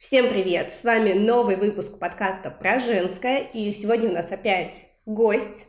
Всем привет! С вами новый выпуск подкаста про женское. И сегодня у нас опять гость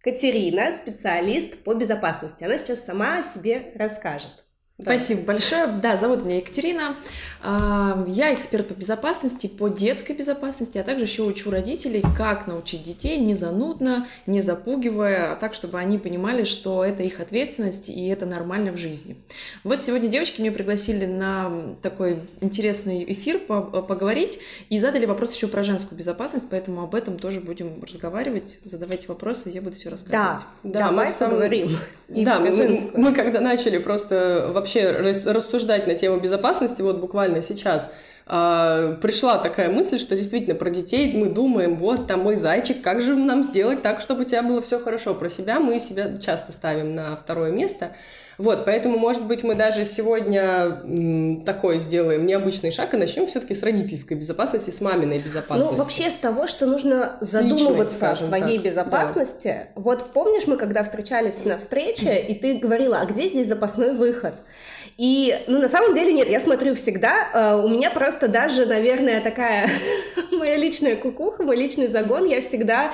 Катерина, специалист по безопасности. Она сейчас сама о себе расскажет. Да. Спасибо большое. Да, зовут меня Екатерина. А, я эксперт по безопасности, по детской безопасности, а также еще учу родителей, как научить детей не занудно, не запугивая, а так, чтобы они понимали, что это их ответственность и это нормально в жизни. Вот сегодня девочки меня пригласили на такой интересный эфир поговорить и задали вопрос еще про женскую безопасность, поэтому об этом тоже будем разговаривать. Задавайте вопросы, я буду все рассказывать. Да, да, давай сам... поговорим. Да, мы, мы когда начали просто вообще рассуждать на тему безопасности, вот буквально сейчас, а, пришла такая мысль, что действительно про детей мы думаем, вот там мой зайчик, как же нам сделать так, чтобы у тебя было все хорошо. Про себя мы себя часто ставим на второе место. Вот, поэтому, может быть, мы даже сегодня такой сделаем необычный шаг и начнем все-таки с родительской безопасности, с маминой безопасности. Ну, вообще с того, что нужно задумываться о своей так. безопасности. Да. Вот помнишь, мы когда встречались на встрече, и ты говорила, а где здесь запасной выход? И, ну, на самом деле, нет, я смотрю всегда. Uh, у меня просто даже, наверное, такая моя личная кукуха, мой личный загон. Я всегда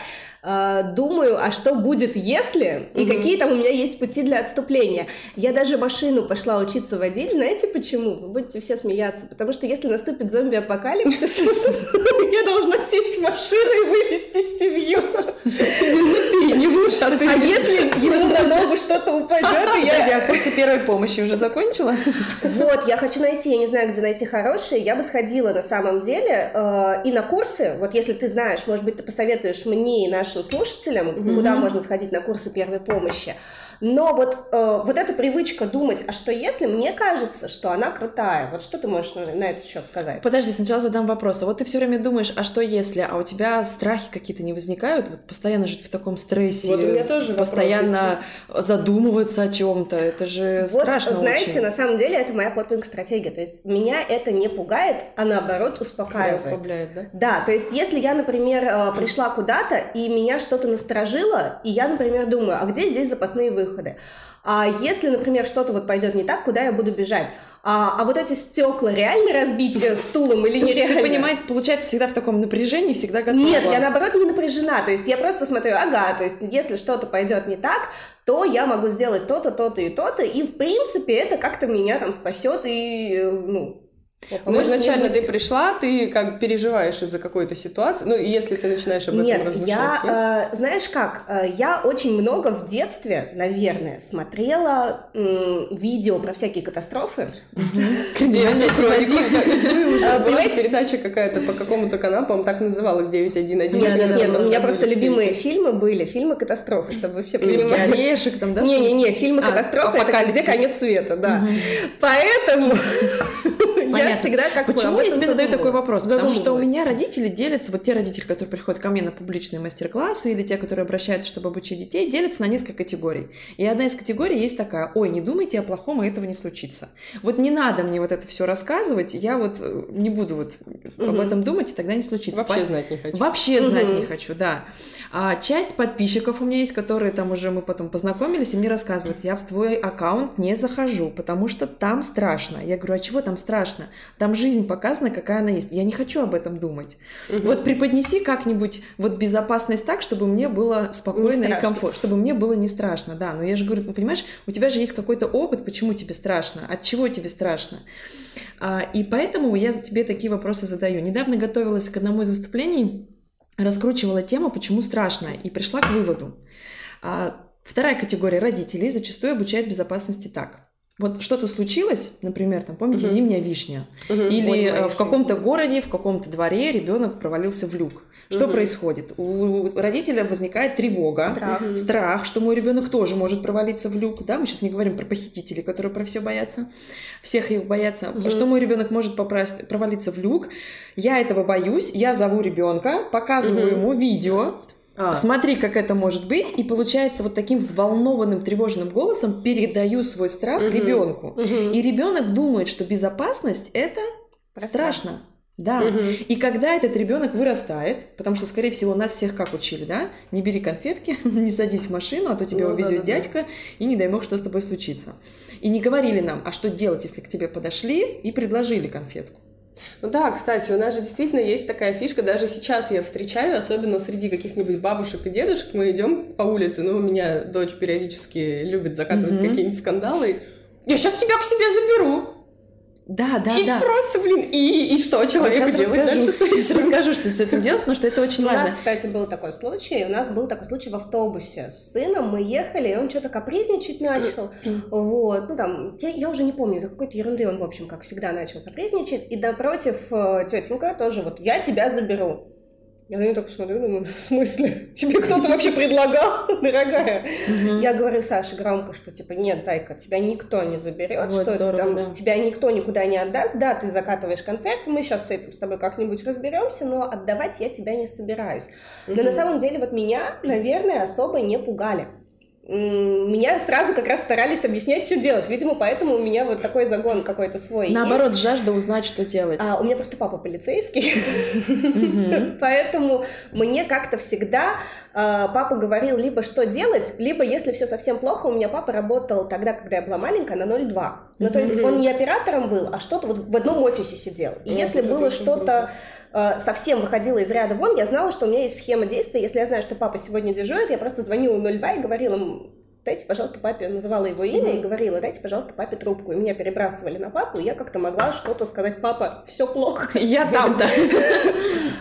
думаю, а что будет, если, и mm-hmm. какие там у меня есть пути для отступления. Я даже машину пошла учиться водить. Знаете почему? Вы будете все смеяться. Потому что если наступит зомби-апокалипсис, я должна сесть в машину и вывести семью. Ты, не муж, а ты. А если ему на ногу что-то упадет, я... Я курсы первой помощи уже закончила? Вот, я хочу найти, я не знаю, где найти хорошие. Я бы сходила на самом деле э, и на курсы. Вот если ты знаешь, может быть, ты посоветуешь мне и нашим слушателям, mm-hmm. куда можно сходить на курсы первой помощи. Но вот, э, вот эта привычка думать, а что если, мне кажется, что она крутая. Вот что ты можешь на, на этот счет сказать? Подожди, сначала задам вопрос. А вот ты все время думаешь, а что если, а у тебя страхи какие-то не возникают? Вот постоянно жить в таком стрессе. Вот у меня тоже Постоянно есть. задумываться о чем-то. Это же вот, страшно знаете, очень. на самом деле это моя копинг-стратегия. То есть меня это не пугает, а наоборот успокаивает. Да, ослабляет, да? Да, то есть если я, например, э, пришла куда-то, и меня что-то насторожило, и я, например, думаю, а где здесь запасные выходы? Выходы. А если, например, что-то вот пойдет не так, куда я буду бежать? А, а вот эти стекла реально разбить стулом или нереально? Ты понимаешь, получается всегда в таком напряжении, всегда готова. Нет, я наоборот не напряжена. То есть я просто смотрю, ага, то есть если что-то пойдет не так, то я могу сделать то-то, то-то и то-то, и в принципе это как-то меня там спасет и, ну, ну, изначально быть... ты пришла, ты как переживаешь из-за какой-то ситуации, ну, если ты начинаешь об этом нет, размышлять. Я, нет, э, знаешь как, э, я очень много в детстве, наверное, смотрела э, видео про всякие катастрофы. Где Понимаете, передача какая-то по какому-то каналу, по-моему, так называлась, 911. Нет, нет, нет, у меня просто любимые фильмы были, фильмы катастрофы, чтобы вы все понимали. Орешек там, да? Не-не-не, фильмы а, катастрофы, это где конец света, да. Поэтому я всегда как Почему я тебе задаю такой вопрос? Потому что у меня родители делятся, вот те родители, которые приходят ко мне на публичные мастер-классы, или те, которые обращаются, чтобы обучить детей, делятся на несколько категорий. И одна из категорий есть такая, ой, не думайте о плохом, и этого не случится. Вот не надо мне вот это все рассказывать, я вот э, не буду вот угу. об этом думать, и тогда не случится. Вообще По... знать не хочу. Вообще угу. знать не хочу, да. А часть подписчиков у меня есть, которые там уже мы потом познакомились, и мне рассказывают, я в твой аккаунт не захожу, потому что там страшно. Я говорю, а чего там страшно? Там жизнь показана, какая она есть. Я не хочу об этом думать. Угу. Вот преподнеси как-нибудь вот безопасность так, чтобы мне было спокойно и комфортно, чтобы мне было не страшно, да. Но я же говорю, ну понимаешь, у тебя же есть какой-то опыт, почему тебе страшно, от чего тебе страшно. А, и поэтому я тебе такие вопросы задаю. Недавно готовилась к одному из выступлений, раскручивала тему, почему страшно, и пришла к выводу. А, вторая категория родителей зачастую обучает безопасности так. Вот что-то случилось, например, там, помните, угу. зимняя вишня, угу. или Ой, в каком-то городе, в каком-то дворе ребенок провалился в люк. Что угу. происходит? У родителя возникает тревога, страх, страх что мой ребенок тоже может провалиться в люк. Да, мы сейчас не говорим про похитителей, которые про все боятся, всех их боятся. Угу. Что мой ребенок может попасть, провалиться в люк? Я этого боюсь, я зову ребенка, показываю угу. ему видео, а. Смотри, как это может быть, и получается вот таким взволнованным, тревожным голосом передаю свой страх угу. ребенку. Угу. И ребенок думает, что безопасность это Про страшно. Да. Угу. И когда этот ребенок вырастает, потому что, скорее всего, нас всех как учили, да? Не бери конфетки, не садись в машину, а то тебя ну, увезет да, да, дядька, да. и не дай бог, что с тобой случится. И не говорили нам, а что делать, если к тебе подошли и предложили конфетку. Ну да, кстати, у нас же действительно есть такая фишка, даже сейчас я встречаю, особенно среди каких-нибудь бабушек и дедушек, мы идем по улице, ну, у меня дочь периодически любит закатывать mm-hmm. какие-нибудь скандалы, я сейчас тебя к себе заберу. Да, да, и да. просто, блин, и, и что человеку вот делать расскажу, дальше с этим? Расскажу, что с этим делать, потому что это очень важно. У нас, кстати, был такой случай, у нас был такой случай в автобусе с сыном, мы ехали, и он что-то капризничать начал, вот, ну там, я, я уже не помню, за какой-то ерунды он, в общем, как всегда, начал капризничать, и напротив э, тетенька тоже вот, я тебя заберу. Я на нее так смотрю, думаю, в смысле? Тебе кто-то вообще предлагал, дорогая? Я говорю Саше громко, что типа, нет, зайка, тебя никто не заберет, что там, тебя никто никуда не отдаст, да, ты закатываешь концерт, мы сейчас с этим с тобой как-нибудь разберемся, но отдавать я тебя не собираюсь. Но на самом деле вот меня, наверное, особо не пугали меня сразу как раз старались объяснять, что делать. Видимо, поэтому у меня вот такой загон какой-то свой. Наоборот, есть. жажда узнать, что делать. А, у меня просто папа полицейский, поэтому мне как-то всегда а, папа говорил либо что делать, либо если все совсем плохо, у меня папа работал тогда, когда я была маленькая, на 0,2. Ну, то есть он не оператором был, а что-то вот в одном офисе сидел. И если было что-то Э, совсем выходила из ряда вон, я знала, что у меня есть схема действия. Если я знаю, что папа сегодня дежурит, я просто звонила 02 и говорила ему, дайте, пожалуйста, папе, называла его имя mm-hmm. и говорила, дайте, пожалуйста, папе трубку. И меня перебрасывали на папу, и я как-то могла что-то сказать, папа, все плохо. Я там-то.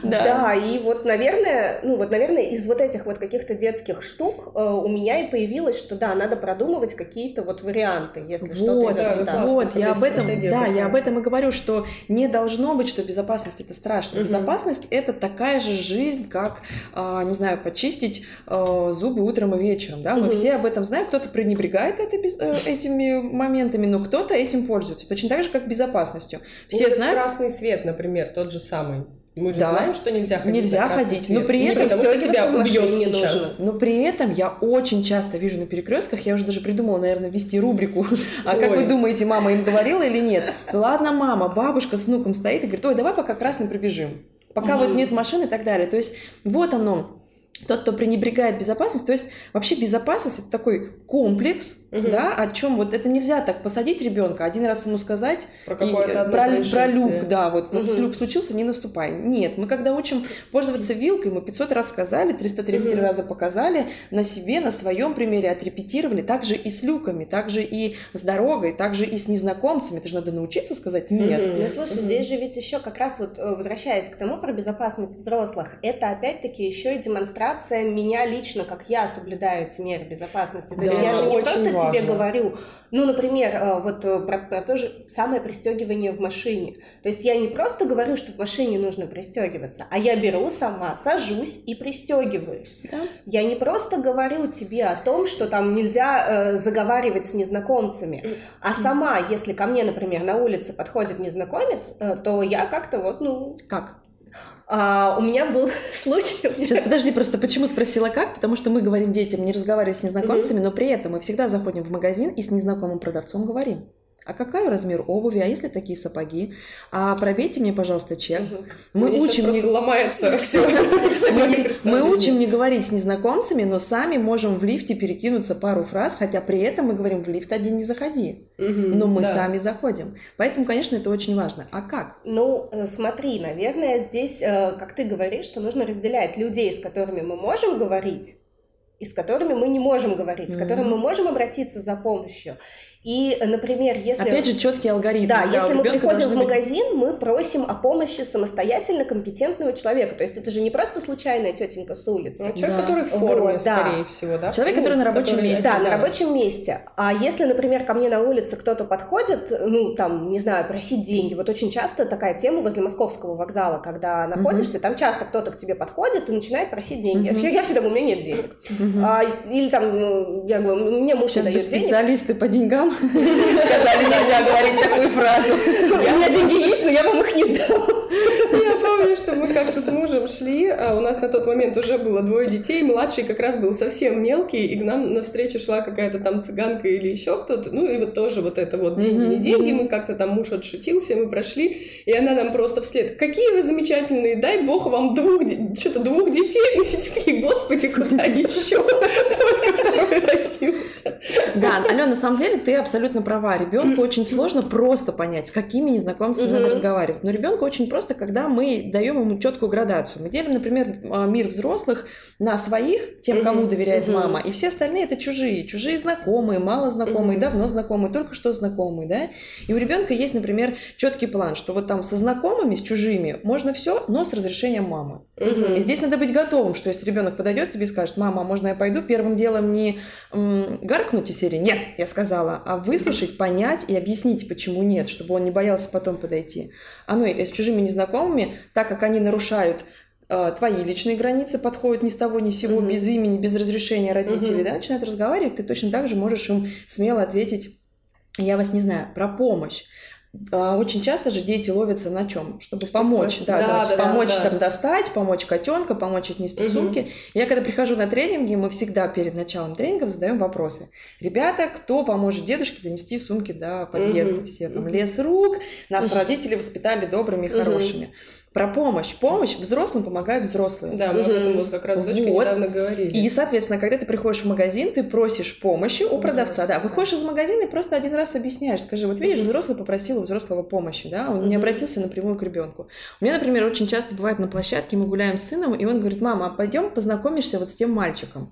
Да, и вот, наверное, ну вот, наверное, из вот этих вот каких-то детских штук э, у меня и появилось, что да, надо продумывать какие-то вот варианты, если что-то идет Вот, я об этом, да, я об этом и говорю, что не должно быть, что безопасность это страшно. Безопасность это такая же жизнь, как, а, не знаю, почистить э, зубы утром и вечером, да, мы все об этом знаем, кто-то пренебрегает это, э, этими моментами, но кто-то этим пользуется. Точно так же, как безопасностью. Все ну, знают... Красный свет, например, тот же самый. Мы же да. знаем, что нельзя ходить Нельзя ходить, свет. но при этом... Потому что тебя убьет сейчас. Но при этом я очень часто вижу на перекрестках, я уже даже придумала, наверное, вести рубрику. А как вы думаете, мама им говорила или нет? Ладно, мама, бабушка с внуком стоит и говорит, ой, давай пока красный пробежим. Пока вот нет машины и так далее. То есть вот оно, тот, кто пренебрегает безопасность, то есть вообще безопасность это такой комплекс, угу. да, о чем вот это нельзя так посадить ребенка, один раз ему сказать про какое-то про, про люк, да, вот, угу. вот люк случился, не наступай. Нет, мы когда учим пользоваться вилкой, мы 500 раз сказали, 333 угу. раза показали на себе, на своем примере отрепетировали, также и с люками, также и с дорогой, также и с незнакомцами, это же надо научиться сказать нет. Угу. Ну слушай, угу. здесь же ведь еще как раз вот э, возвращаясь к тому про безопасность взрослых, это опять-таки еще и демонстрация демонстрация меня лично, как я соблюдаю эти меры безопасности. То да, есть я же не просто важно. тебе говорю, ну, например, э, вот э, про, про то же самое пристегивание в машине. То есть я не просто говорю, что в машине нужно пристегиваться, а я беру сама, сажусь и пристегиваюсь. Да. Я не просто говорю тебе о том, что там нельзя э, заговаривать с незнакомцами, а сама, если ко мне, например, на улице подходит незнакомец, э, то я как-то вот, ну... Как? А, у меня был случай. Сейчас подожди, просто почему спросила как? Потому что мы говорим детям не разговаривать с незнакомцами, mm-hmm. но при этом мы всегда заходим в магазин и с незнакомым продавцом говорим. А какой размер обуви? А есть ли такие сапоги? А пробейте мне, пожалуйста, чек. Угу. Мы Мне учим не ломается все. Мы учим не говорить с незнакомцами, но сами можем в лифте перекинуться пару фраз, хотя при этом мы говорим в лифт один не заходи. Но мы сами заходим. Поэтому, конечно, это очень важно. А как? Ну, э, смотри, наверное, здесь, э, как ты говоришь, что нужно разделять людей, с которыми мы можем говорить, и с которыми мы не можем говорить, с которыми мы можем обратиться за помощью. И, например, если... Опять же, четкий алгоритм. Да, да если мы приходим в магазин, быть... мы просим о помощи самостоятельно компетентного человека. То есть это же не просто случайная тетенька с улицы. Ну, человек, да. который в форме, вот, скорее да. всего, да? Человек, который на рабочем который... месте. Да, да, на рабочем месте. А если, например, ко мне на улице кто-то подходит, ну, там, не знаю, просить деньги. Вот очень часто такая тема возле московского вокзала, когда находишься, угу. там часто кто-то к тебе подходит и начинает просить деньги. Угу. Я всегда говорю, у меня нет денег. Угу. А, или там, ну, я говорю, мне муж Сейчас не дает денег. специалисты по деньгам Сказали, нельзя говорить такую фразу. У меня деньги есть, но я вам их не дам. Я помню, помню, что мы как-то с мужем шли, а у нас на тот момент уже было двое детей, младший как раз был совсем мелкий, и к нам навстречу шла какая-то там цыганка или еще кто-то, ну и вот тоже вот это вот деньги, не деньги, мы как-то там муж отшутился, мы прошли, и она нам просто вслед, какие вы замечательные, дай бог вам двух, что-то двух детей, мы сидим такие, господи, куда еще? Только второй родился. Да, Алена, на самом деле ты абсолютно права, ребенку очень сложно просто понять, с какими незнакомцами надо разговаривать, но ребенку очень просто, когда мы даем ему четкую градацию. Мы делим, например, а, мир взрослых на своих, тем, кому доверяет мама, и все остальные это чужие, чужие знакомые, мало знакомые, давно знакомые, только что знакомые, да. И у ребенка есть, например, четкий план, что вот там со знакомыми, с чужими можно все, но с разрешением мамы. И здесь надо быть готовым, что если ребенок подойдет тебе и скажет, мама, а можно я пойду, первым делом не гаркнуть из серии, нет, я сказала, а выслушать, понять и объяснить, почему нет, чтобы он не боялся потом подойти. А ну и с чужими незнакомыми, так как они нарушают э, твои личные границы, подходят ни с того, ни с сего, mm-hmm. без имени, без разрешения родителей, mm-hmm. да, начинают разговаривать, ты точно так же можешь им смело ответить, я вас не знаю, про помощь. А, очень часто же дети ловятся на чем? Чтобы помочь, да, да, да, помочь да, там достать, помочь котенка, помочь отнести угу. сумки. Я когда прихожу на тренинги, мы всегда перед началом тренингов задаем вопросы. Ребята, кто поможет дедушке донести сумки до подъезда? Угу. Все там лес рук, нас угу. родители воспитали добрыми и хорошими. Угу. Про помощь. Помощь взрослым помогают взрослые. Да, мы об этом вот как раз с дочкой вот. недавно говорили. И, соответственно, когда ты приходишь в магазин, ты просишь помощи у продавца. Да, выходишь из магазина и просто один раз объясняешь. Скажи, вот видишь, взрослый попросил у взрослого помощи, да, он не обратился напрямую к ребенку. У меня, например, очень часто бывает на площадке, мы гуляем с сыном, и он говорит, мама, а пойдем познакомишься вот с тем мальчиком.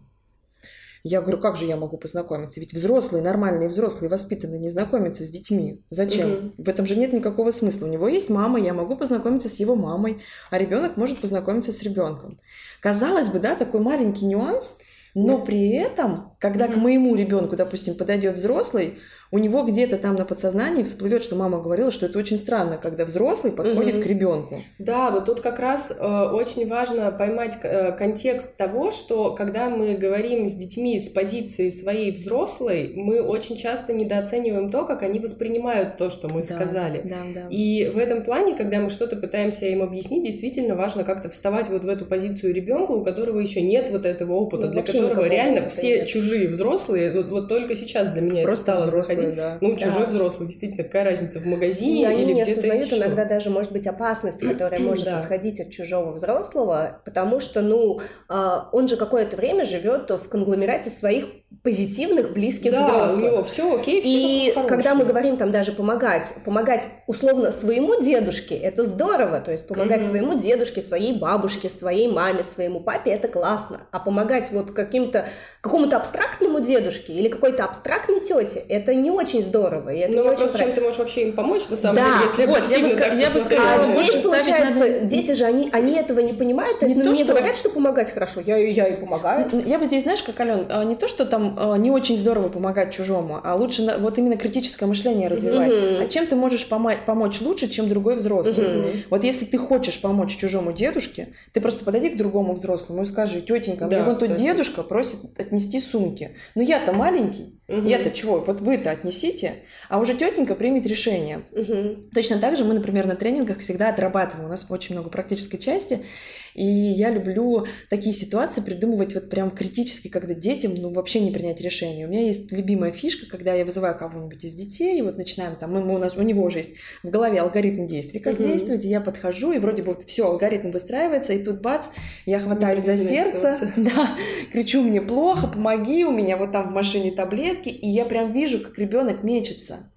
Я говорю, как же я могу познакомиться? Ведь взрослые, нормальные взрослые, воспитанные, не знакомятся с детьми. Зачем? Угу. В этом же нет никакого смысла. У него есть мама, я могу познакомиться с его мамой, а ребенок может познакомиться с ребенком. Казалось бы, да, такой маленький нюанс, но при этом, когда к моему ребенку, допустим, подойдет взрослый, у него где-то там на подсознании всплывет, что мама говорила, что это очень странно, когда взрослый подходит угу. к ребенку. Да, вот тут как раз э, очень важно поймать э, контекст того, что когда мы говорим с детьми с позиции своей взрослой, мы очень часто недооцениваем то, как они воспринимают то, что мы да, сказали. Да, да. И в этом плане, когда мы что-то пытаемся им объяснить, действительно важно как-то вставать вот в эту позицию ребенка, у которого еще нет вот этого опыта, ну, для которого реально все нет. чужие взрослые, вот, вот только сейчас для меня Просто это стало взрослые, да. Ну, да. чужой взрослый, действительно, какая разница в магазине и они или не где-то осознают еще. иногда даже, может быть, опасность, которая может да. исходить от чужого взрослого, потому что, ну, а, он же какое-то время живет в конгломерате своих позитивных, близких да, взрослых. у него все окей, все И когда мы говорим там даже помогать, помогать условно своему дедушке, это здорово, то есть помогать mm-hmm. своему дедушке, своей бабушке, своей маме, своему папе, это классно. А помогать вот каким-то какому-то абстрактному дедушке или какой-то абстрактной тете, это не очень здорово. И это ну, не вопрос, очень чем ты можешь вообще им помочь, на самом да, деле, если вот, я бы, так я бы сказала, а здесь, получается, надо... дети же, они, они этого не понимают, то есть не ну, то, мне что... говорят, что помогать хорошо, я, я и помогаю. Я бы здесь, знаешь, как, Ален, а, не то, что там а, не очень здорово помогать чужому, а лучше вот именно критическое мышление развивать. Mm-hmm. А чем ты можешь помочь, помочь лучше, чем другой взрослый? Mm-hmm. Вот если ты хочешь помочь чужому дедушке, ты просто подойди к другому взрослому и скажи, тетенька, да, мне вот тут дедушка просит отнести сумки. Ну я-то маленький, угу. я-то чего? Вот вы-то отнесите, а уже тетенька примет решение. Угу. Точно так же мы, например, на тренингах всегда отрабатываем. У нас очень много практической части, и я люблю такие ситуации придумывать вот прям критически, когда детям ну вообще не принять решение. У меня есть любимая фишка, когда я вызываю кого-нибудь из детей, и вот начинаем там, мы, у нас у него уже есть в голове алгоритм действий, как угу. действовать, и я подхожу, и вроде бы вот все, алгоритм выстраивается, и тут бац, я хватаюсь за сердце, да, кричу мне плохо, помоги, у меня вот там в машине таблетки, и я прям вижу, как ребенок мечется.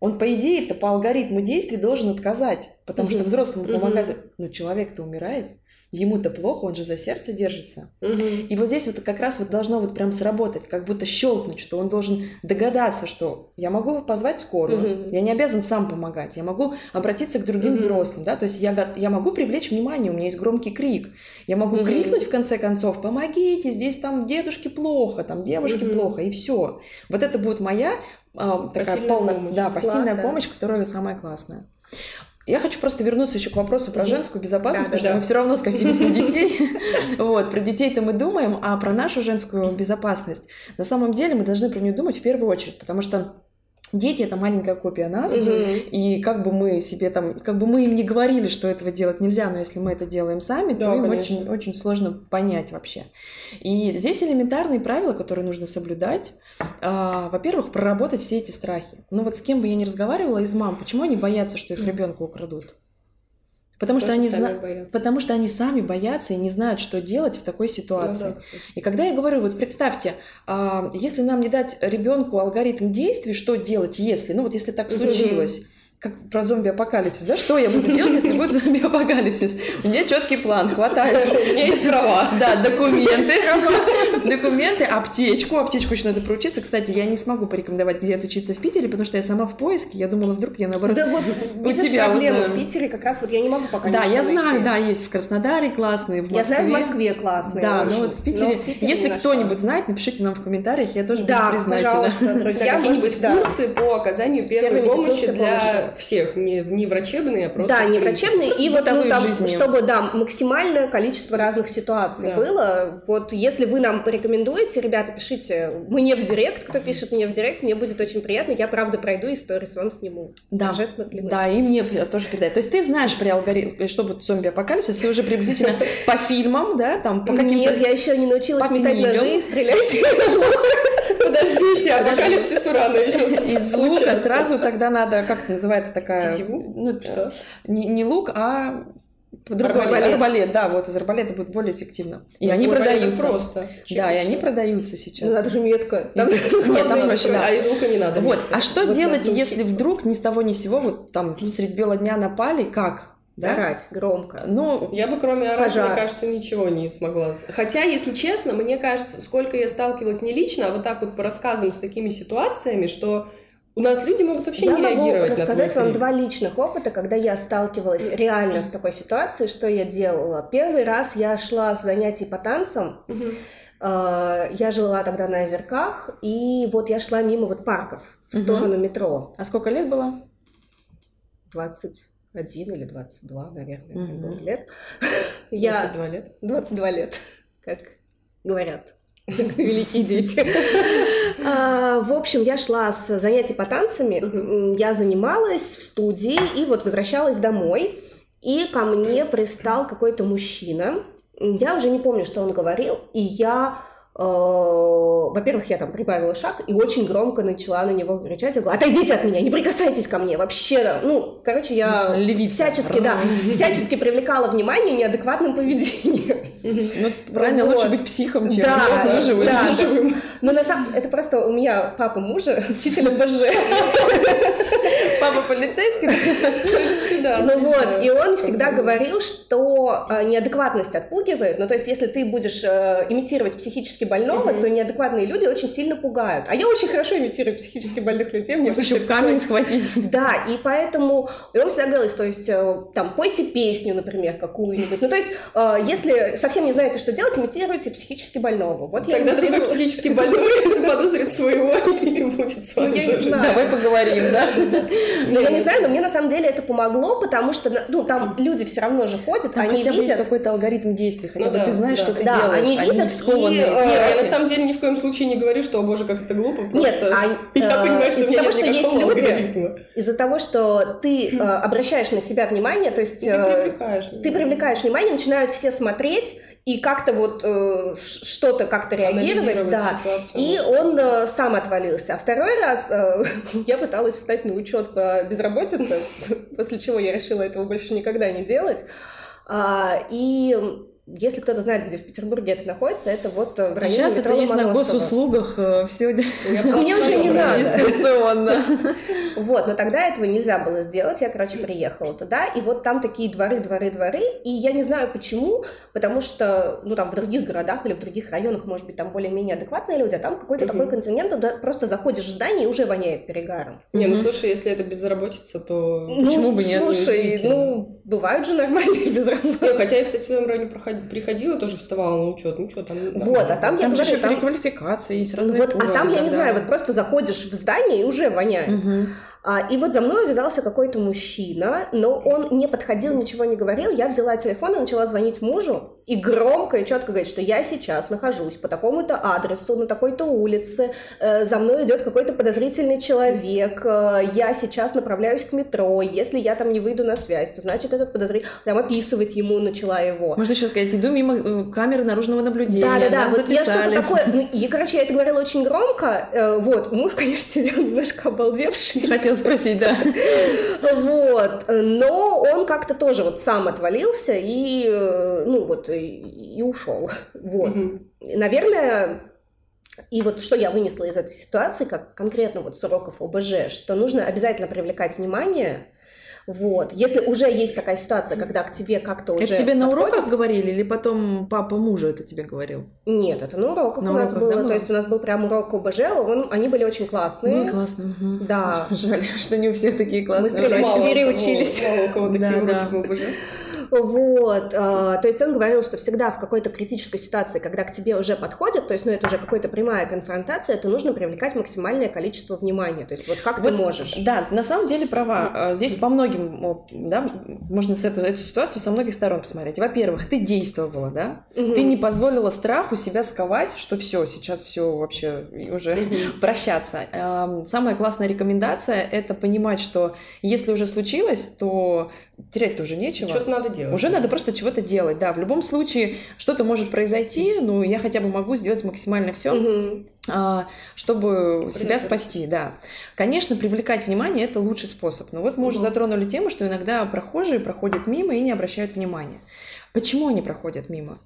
Он, по идее, это по алгоритму действий должен отказать, потому угу. что взрослому помогать. Угу. Но человек-то умирает ему-то плохо, он же за сердце держится. Угу. И вот здесь вот как раз вот должно вот прям сработать, как будто щелкнуть, что он должен догадаться, что я могу позвать скорую, угу. я не обязан сам помогать, я могу обратиться к другим угу. взрослым, да, то есть я, я могу привлечь внимание, у меня есть громкий крик, я могу угу. крикнуть в конце концов, помогите, здесь там дедушке плохо, там девушке угу. плохо, и все. Вот это будет моя а, такая полная, помощь, да, пассивная да. помощь, которая самая классная. Я хочу просто вернуться еще к вопросу про женскую безопасность, да, потому да, что да. мы все равно скосились на детей. Вот, про детей-то мы думаем, а про нашу женскую безопасность на самом деле мы должны про нее думать в первую очередь, потому что Дети это маленькая копия нас, угу. и как бы мы себе там, как бы мы им не говорили, что этого делать нельзя, но если мы это делаем сами, да, то им очень, очень сложно понять вообще. И здесь элементарные правила, которые нужно соблюдать. А, во-первых, проработать все эти страхи. Ну вот с кем бы я ни разговаривала из мам, почему они боятся, что их ребенка украдут? Потому что, они зна... потому что они сами боятся и не знают, что делать в такой ситуации. Ну, да, и когда я говорю, вот представьте, а, если нам не дать ребенку алгоритм действий, что делать, если, ну вот если так случилось, как про зомби-апокалипсис, да? Что я буду делать, если будет зомби-апокалипсис? У меня четкий план, хватает. У меня есть права. Да, документы. Документы, аптечку. Аптечку еще надо проучиться. Кстати, я не смогу порекомендовать, где отучиться в Питере, потому что я сама в поиске. Я думала, вдруг я наоборот Да вот, у тебя проблема в Питере как раз вот я не могу пока Да, я знаю, да, есть в Краснодаре классные, Я знаю, в Москве классные. Да, но вот в Питере, если кто-нибудь знает, напишите нам в комментариях, я тоже буду признательна. Да, пожалуйста, друзья. Какие-нибудь курсы по оказанию первой помощи для всех, не, не врачебные, а просто... Да, не врачебные, и вот ну, там, жизни. чтобы, да, максимальное количество разных ситуаций да. было. Вот если вы нам порекомендуете, ребята, пишите мне в директ, кто пишет мне в директ, мне будет очень приятно, я правда пройду историю, с вам сниму. Да, да, и мне тоже передай. То есть ты знаешь при алгоритме, что будет зомби-апокалипсис, ты уже приблизительно по фильмам, да, там, по каким-то... Нет, я еще не научилась метать ножи и стрелять. Подождите, апокалипсис урана еще Из лука сразу тогда надо, как называется такая... Тетиву? Ну, что? Не, не лук, а Другой арбалет. арбалет, да, вот из арбалета будет более эффективно. И ну, они продаются. просто. Да, и они продаются сейчас. Ну, надо же метко. Там... Нет, там проще, да. А из лука не надо. Вот. А что вот делать, если вдруг ни с того ни с сего, вот там средь бела дня напали, как? Да? Орать громко. Ну, я бы кроме орать, мне кажется, ничего не смогла. Хотя, если честно, мне кажется, сколько я сталкивалась не лично, а вот так вот по рассказам с такими ситуациями, что у нас люди могут вообще я не реагировать могу рассказать вам два личных опыта, когда я сталкивалась реально с такой ситуацией, что я делала. Первый раз я шла с занятий по танцам, а, я жила тогда на озерках, и вот я шла мимо вот парков в сторону метро. А сколько лет было? 21 или 22, наверное, угу. лет. 22 лет? 22 лет, как говорят. великие дети. А, в общем, я шла с занятий по танцами, я занималась в студии и вот возвращалась домой, и ко мне пристал какой-то мужчина. Я уже не помню, что он говорил, и я во-первых, я там прибавила шаг и очень громко начала на него кричать. Я говорю, отойдите от меня, не прикасайтесь ко мне вообще. Ну, короче, я Левица. всячески, да, всячески привлекала внимание неадекватным поведением. Ну, правильно, вот. лучше быть психом, чем да, да, живым. Но на самом это просто у меня папа мужа, учитель МБЖ. Папа полицейский? Ну вот, и он всегда говорил, что э, неадекватность отпугивает. Ну, то есть, если ты будешь э, имитировать психически больного, то неадекватные люди очень сильно пугают. А я очень хорошо имитирую психически больных людей. Мне еще камень схватить. Да, и поэтому... И он всегда говорит, то есть, э, там, пойте песню, например, какую-нибудь. Ну, то есть, если совсем не знаете, что делать, имитируйте психически больного. Вот Тогда другой психически больной заподозрит своего и будет с вами тоже. Давай поговорим, да? Ну, я не знаю, но мне на самом деле это помогло, потому что, ну, там люди все равно же ходят, они есть какой-то алгоритм действий, хотя ну, бы да, ты знаешь, да. что ты да, делаешь, они видят скованные. Нет, я на самом деле ни в коем случае не говорю, что, о боже, как это глупо, просто нет, а, я понимаю, что из-за того, что есть люди, из-за того, что ты э, обращаешь на себя внимание, то есть ты э, привлекаешь, ты привлекаешь внимание, начинают все смотреть, и как-то вот э, что-то как-то реагировать, да. И он э, сам отвалился. А второй раз э, я пыталась встать на учет по безработице, после чего я решила этого больше никогда не делать. А, и если кто-то знает, где в Петербурге это находится, это вот в районе Сейчас метро это есть на госуслугах э, все. Мне уже не надо. Дистанционно. Вот, но тогда этого нельзя было сделать. Я, короче, приехала туда, и вот там такие дворы, дворы, дворы. И я не знаю почему, потому что, ну, там в других городах или в других районах, может быть, там более-менее адекватные люди, а там какой-то такой континент, туда просто заходишь в здание и уже воняет перегаром. Не, ну слушай, если это безработица, то ну, почему бы нет? Слушай, ну, бывают же нормальные безработные. Хотя я, кстати, в своем районе проходила приходила, тоже вставала на учет. Ну что там? Вот, а там, там я же говорю, там... переквалификация есть разные Вот, а там, я не знаю, вот просто заходишь в здание и уже воняет. А, и вот за мной увязался какой-то мужчина, но он не подходил, ничего не говорил. Я взяла телефон и начала звонить мужу. И громко и четко говорить, что я сейчас нахожусь по такому-то адресу, на такой-то улице, э, за мной идет какой-то подозрительный человек, э, я сейчас направляюсь к метро, если я там не выйду на связь, то значит этот подозрительный... Там описывать ему начала его. Можно сейчас сказать, иду мимо э, камеры наружного наблюдения, Да-да-да, вот я что-то такое... Ну, и, короче, я это говорила очень громко, вот, муж, конечно, сидел немножко обалдевший. Хотел спросить, да. Вот, но он как-то тоже вот сам отвалился и, ну вот, и ушел. Вот. Наверное, и вот что я вынесла из этой ситуации, как конкретно вот с уроков ОБЖ, что нужно обязательно привлекать внимание вот. Если уже есть такая ситуация, когда к тебе как-то уже... Это тебе на подходит... уроках говорили или потом папа мужа это тебе говорил? Нет, это на уроках на у нас уроках, было. Да, было. То есть у нас был прям урок ОБЖ, он, они были очень классные. Ну, классно. Угу. Да. Жаль, что не у всех такие классные. Мы с учились. Мало у кого такие уроки в ОБЖ. Вот, а, то есть он говорил, что всегда в какой-то критической ситуации, когда к тебе уже подходят, то есть, ну, это уже какая-то прямая конфронтация, то нужно привлекать максимальное количество внимания, то есть вот как вот, ты можешь. Да, на самом деле права. А, здесь по многим, да, можно с эту, эту ситуацию со многих сторон посмотреть. Во-первых, ты действовала, да, угу. ты не позволила страху себя сковать, что все, сейчас все вообще уже угу. прощаться. Самая классная рекомендация – это понимать, что если уже случилось, то терять-то уже нечего. Что-то надо делать. Уже надо просто чего-то делать, да. В любом случае что-то может произойти, но я хотя бы могу сделать максимально все, угу. чтобы Привет. себя спасти, да. Конечно, привлекать внимание – это лучший способ. Но вот мы угу. уже затронули тему, что иногда прохожие проходят мимо и не обращают внимания. Почему они проходят мимо?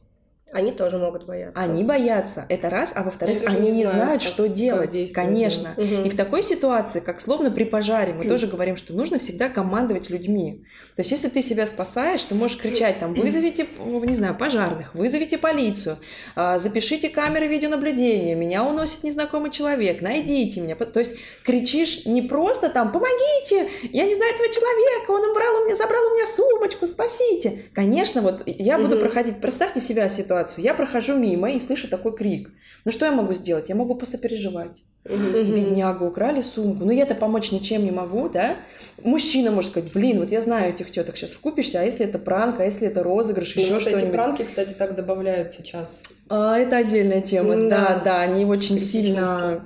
Они тоже могут бояться. Они боятся, это раз, а во-вторых, они, не, не знают, как, что делать, конечно. Угу. И в такой ситуации, как словно при пожаре, мы тоже говорим, что нужно всегда командовать людьми. То есть, если ты себя спасаешь, ты можешь кричать там, вызовите, не знаю, пожарных, вызовите полицию, а, запишите камеры видеонаблюдения, меня уносит незнакомый человек, найдите меня. То есть, кричишь не просто там, помогите, я не знаю этого человека, он убрал у меня, забрал у меня сумочку, спасите. Конечно, вот я буду проходить, представьте себя ситуацию, ситуацию. Я прохожу мимо и слышу такой крик. Ну что я могу сделать? Я могу просто Угу. Беднягу украли сумку. Ну я-то помочь ничем не могу, да? Мужчина может сказать, блин, вот я знаю этих теток, сейчас вкупишься, а если это пранк, а если это розыгрыш, ну, еще вот что-нибудь. эти пранки, кстати, так добавляют сейчас. А, это отдельная тема, да, да, да они очень сильно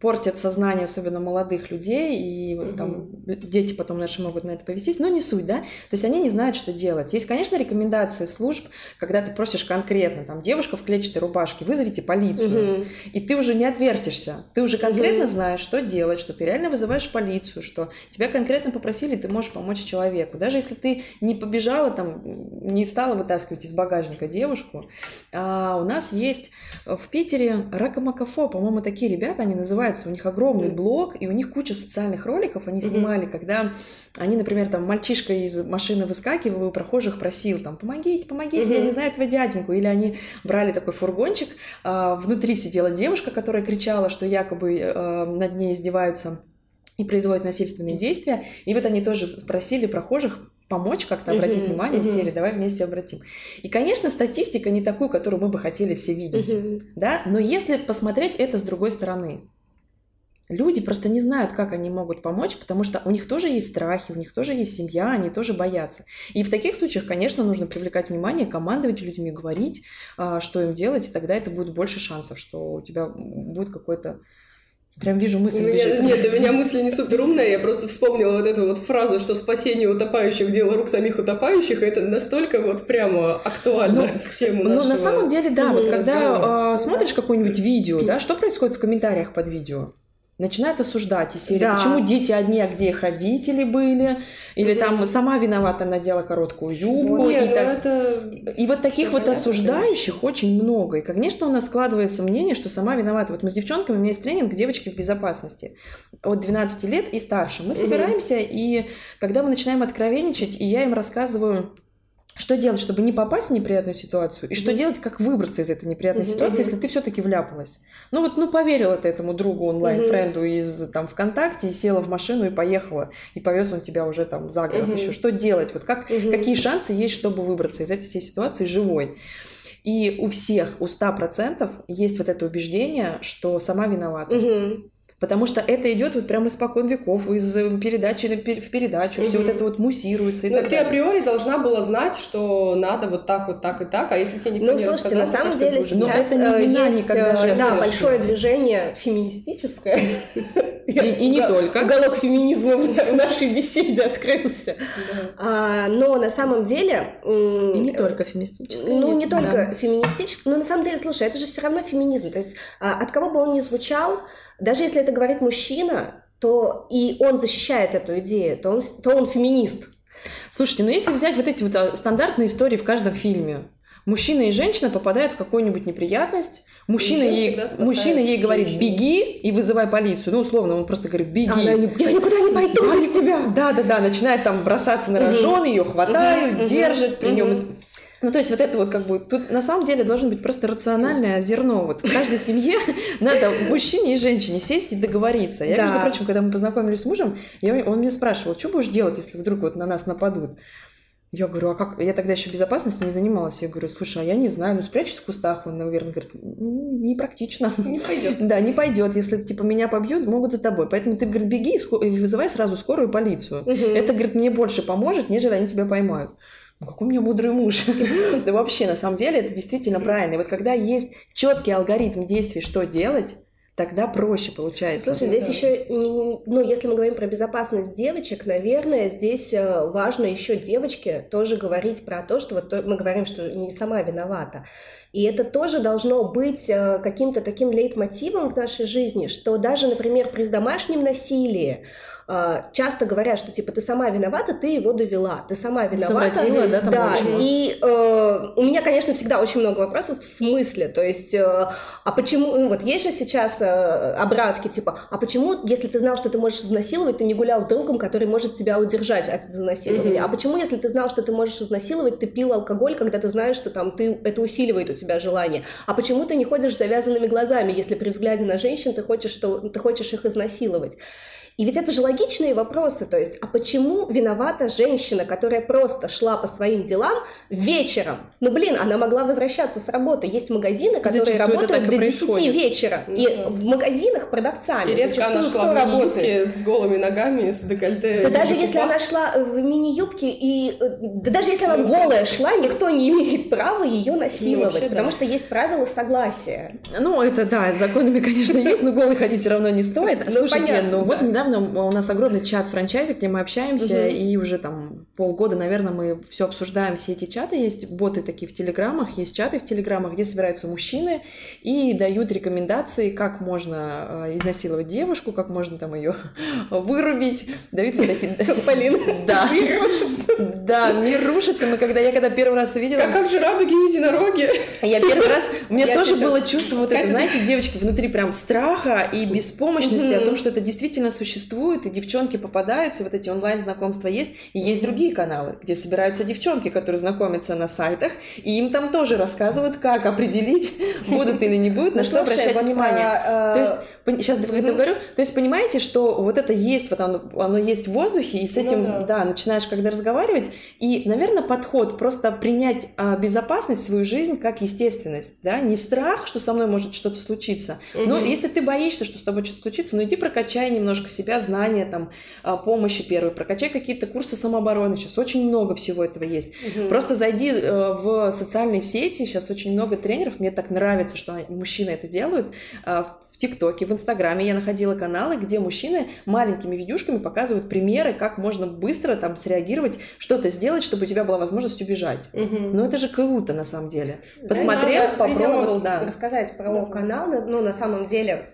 портят сознание, особенно молодых людей, и вот угу. там дети потом наши могут на это повестись, но не суть, да? То есть они не знают, что делать. Есть, конечно, рекомендации служб, когда ты просишь конкретно, там, девушка в клетчатой рубашке, вызовите полицию, угу. и ты уже не отвертишься, ты уже конкретно mm-hmm. знаешь, что делать, что ты реально вызываешь полицию, что тебя конкретно попросили, ты можешь помочь человеку. Даже если ты не побежала, там, не стала вытаскивать из багажника девушку, а у нас есть в Питере Ракомакафо, по-моему, такие ребята, они называются, у них огромный блог, и у них куча социальных роликов они снимали, mm-hmm. когда они, например, там, мальчишка из машины выскакивал и у прохожих просил, там, помогите, помогите, mm-hmm. я не знаю этого дяденьку. Или они брали такой фургончик, а, внутри сидела девушка, которая кричала, что якобы а, над ней издеваются и производят насильственные действия. И вот они тоже спросили прохожих помочь как-то обратить uh-huh, внимание uh-huh. в серии, давай вместе обратим. И, конечно, статистика не такую, которую мы бы хотели все видеть, uh-huh. да, но если посмотреть это с другой стороны, Люди просто не знают, как они могут помочь, потому что у них тоже есть страхи, у них тоже есть семья, они тоже боятся. И в таких случаях, конечно, нужно привлекать внимание, командовать людьми, говорить, а, что им делать, и тогда это будет больше шансов, что у тебя будет какой-то Прям вижу. У меня, нет, у меня мысль не супер умная, я просто вспомнила вот эту вот фразу, что спасение утопающих – дело рук самих утопающих, это настолько вот прямо актуально ну, всем Ну, на самом деле, да, вот когда э, смотришь какое-нибудь видео, да, что происходит в комментариях под видео? Начинают осуждать из серии, да. почему дети одни, а где их родители были, или угу. там сама виновата надела короткую юбку. Нет, и, ну так... это... и вот таких вот осуждающих да. очень много. И, конечно, у нас складывается мнение, что сама виновата. Вот мы с девчонками, у меня есть тренинг «Девочки в безопасности» от 12 лет и старше. Мы угу. собираемся, и когда мы начинаем откровенничать, и я им рассказываю что делать, чтобы не попасть в неприятную ситуацию, и что делать, как выбраться из этой неприятной mm-hmm. ситуации, если ты все-таки вляпалась. Ну вот, ну поверила ты этому другу онлайн-френду mm-hmm. из там ВКонтакте и села в машину и поехала, и повез он тебя уже там за город mm-hmm. еще. Что делать? Вот как, mm-hmm. какие шансы есть, чтобы выбраться из этой всей ситуации живой? И у всех, у 100% есть вот это убеждение, что сама виновата. Угу. Потому что это идет вот прямо испокон веков, из э, передачи в передачу, угу. все вот это вот муссируется. И Но ты далее. априори должна была знать, что надо вот так, вот так и так, а если тебе никто ну, не слушайте, рассказал, на самом деле сейчас это не есть никогда э, да, большое движение феминистическое. И, и не только. Уголок феминизма в нашей беседе открылся. А, но на самом деле... И не только феминистическое. Ну, не только феминистическое, но на самом деле, слушай, это же все равно феминизм. То есть а, от кого бы он ни звучал, даже если это говорит мужчина, то и он защищает эту идею, то он, то он феминист. Слушайте, ну если взять вот эти вот а, стандартные истории в каждом фильме, мужчина и женщина попадают в какую-нибудь неприятность, мужчина ей, мужчина ей говорит «беги» и вызывай полицию. Ну, условно, он просто говорит «беги». Она не, я никуда не пойду без тебя. Да-да-да, начинает там бросаться на рожон, ее хватают, держат, при нем ну, то есть вот это вот как бы, тут на самом деле должно быть просто рациональное зерно. Вот в каждой семье надо мужчине и женщине сесть и договориться. Я, да. между прочим, когда мы познакомились с мужем, я, он меня спрашивал, что будешь делать, если вдруг вот на нас нападут? Я говорю, а как? Я тогда еще безопасностью не занималась. Я говорю, слушай, а я не знаю, ну спрячусь в кустах. Он, наверное, говорит, «Ну, непрактично. Не пойдет. Да, не пойдет. Если, типа, меня побьют, могут за тобой. Поэтому ты, говорит, беги и вызывай сразу скорую полицию. Это, говорит, мне больше поможет, нежели они тебя поймают ну какой у меня мудрый муж. да вообще, на самом деле, это действительно правильно. И вот когда есть четкий алгоритм действий, что делать, тогда проще получается. Слушай, здесь еще, ну, если мы говорим про безопасность девочек, наверное, здесь э, важно еще девочке тоже говорить про то, что вот мы говорим, что не сама виновата. И это тоже должно быть э, каким-то таким лейтмотивом в нашей жизни, что даже, например, при домашнем насилии э, часто говорят, что типа ты сама виновата, ты его довела, ты сама виновата. Совратила, да, там да. И э, у меня, конечно, всегда очень много вопросов в смысле, то есть, э, а почему, ну вот есть же сейчас э, обратки типа, а почему, если ты знал, что ты можешь изнасиловать, ты не гулял с другом, который может тебя удержать от изнасилования? Mm-hmm. А почему, если ты знал, что ты можешь изнасиловать, ты пил алкоголь, когда ты знаешь, что там ты это усиливает у тебя желание. А почему ты не ходишь с завязанными глазами, если при взгляде на женщин ты хочешь, что, ты хочешь их изнасиловать? И ведь это же логичные вопросы, то есть, а почему виновата женщина, которая просто шла по своим делам вечером? Ну, блин, она могла возвращаться с работы. Есть магазины, которые зачастую работают до 10 происходит. вечера. Ну, и да. в магазинах продавцами. И редко она шла в работает? с голыми ногами, с декольте. Да даже если она шла в мини-юбке, и да даже если она голая шла, никто не имеет права ее насиловать, ну, вообще, потому да. что есть правила согласия. Ну, это да, законами, конечно, есть, но голой ходить все равно не стоит. Ну, Слушайте, ну вот недавно недавно у нас огромный чат франчайзи, где мы общаемся, угу. и уже там полгода, наверное, мы все обсуждаем, все эти чаты. Есть боты такие в Телеграмах, есть чаты в Телеграмах, где собираются мужчины и дают рекомендации, как можно э, изнасиловать девушку, как можно там ее вырубить. Дают вот такие... Полин, да. мир рушится. Да, мир рушится. Мы когда, я когда первый раз увидела... Как, как же радуги единороги. Я первый раз... У меня тоже было чувство вот это, знаете, девочки, внутри прям страха и беспомощности о том, что это действительно существует существует, и девчонки попадаются, вот эти онлайн-знакомства есть, и есть другие каналы, где собираются девчонки, которые знакомятся на сайтах, и им там тоже рассказывают, как определить, будут или не будут, на ну, что обращать внимание. Э, То есть сейчас mm-hmm. это говорю, то есть понимаете, что вот это есть, вот оно, оно есть в воздухе, и с ну этим, ну, да. да, начинаешь когда разговаривать, и, наверное, подход просто принять а, безопасность в свою жизнь как естественность, да, не страх, что со мной может что-то случиться, mm-hmm. но если ты боишься, что с тобой что-то случится, ну иди прокачай немножко себя, знания, там, а, помощи первой, прокачай какие-то курсы самообороны, сейчас очень много всего этого есть. Mm-hmm. Просто зайди э, в социальные сети, сейчас очень много тренеров, мне так нравится, что мужчины это делают, э, в ТикТоке, в Инстаграме я находила каналы, где мужчины маленькими видюшками показывают примеры, как можно быстро там среагировать, что-то сделать, чтобы у тебя была возможность убежать. Угу. Ну это же круто на самом деле. Посмотрел, Знаешь, попробовал, вот да. Рассказать про да. канал, ну на самом деле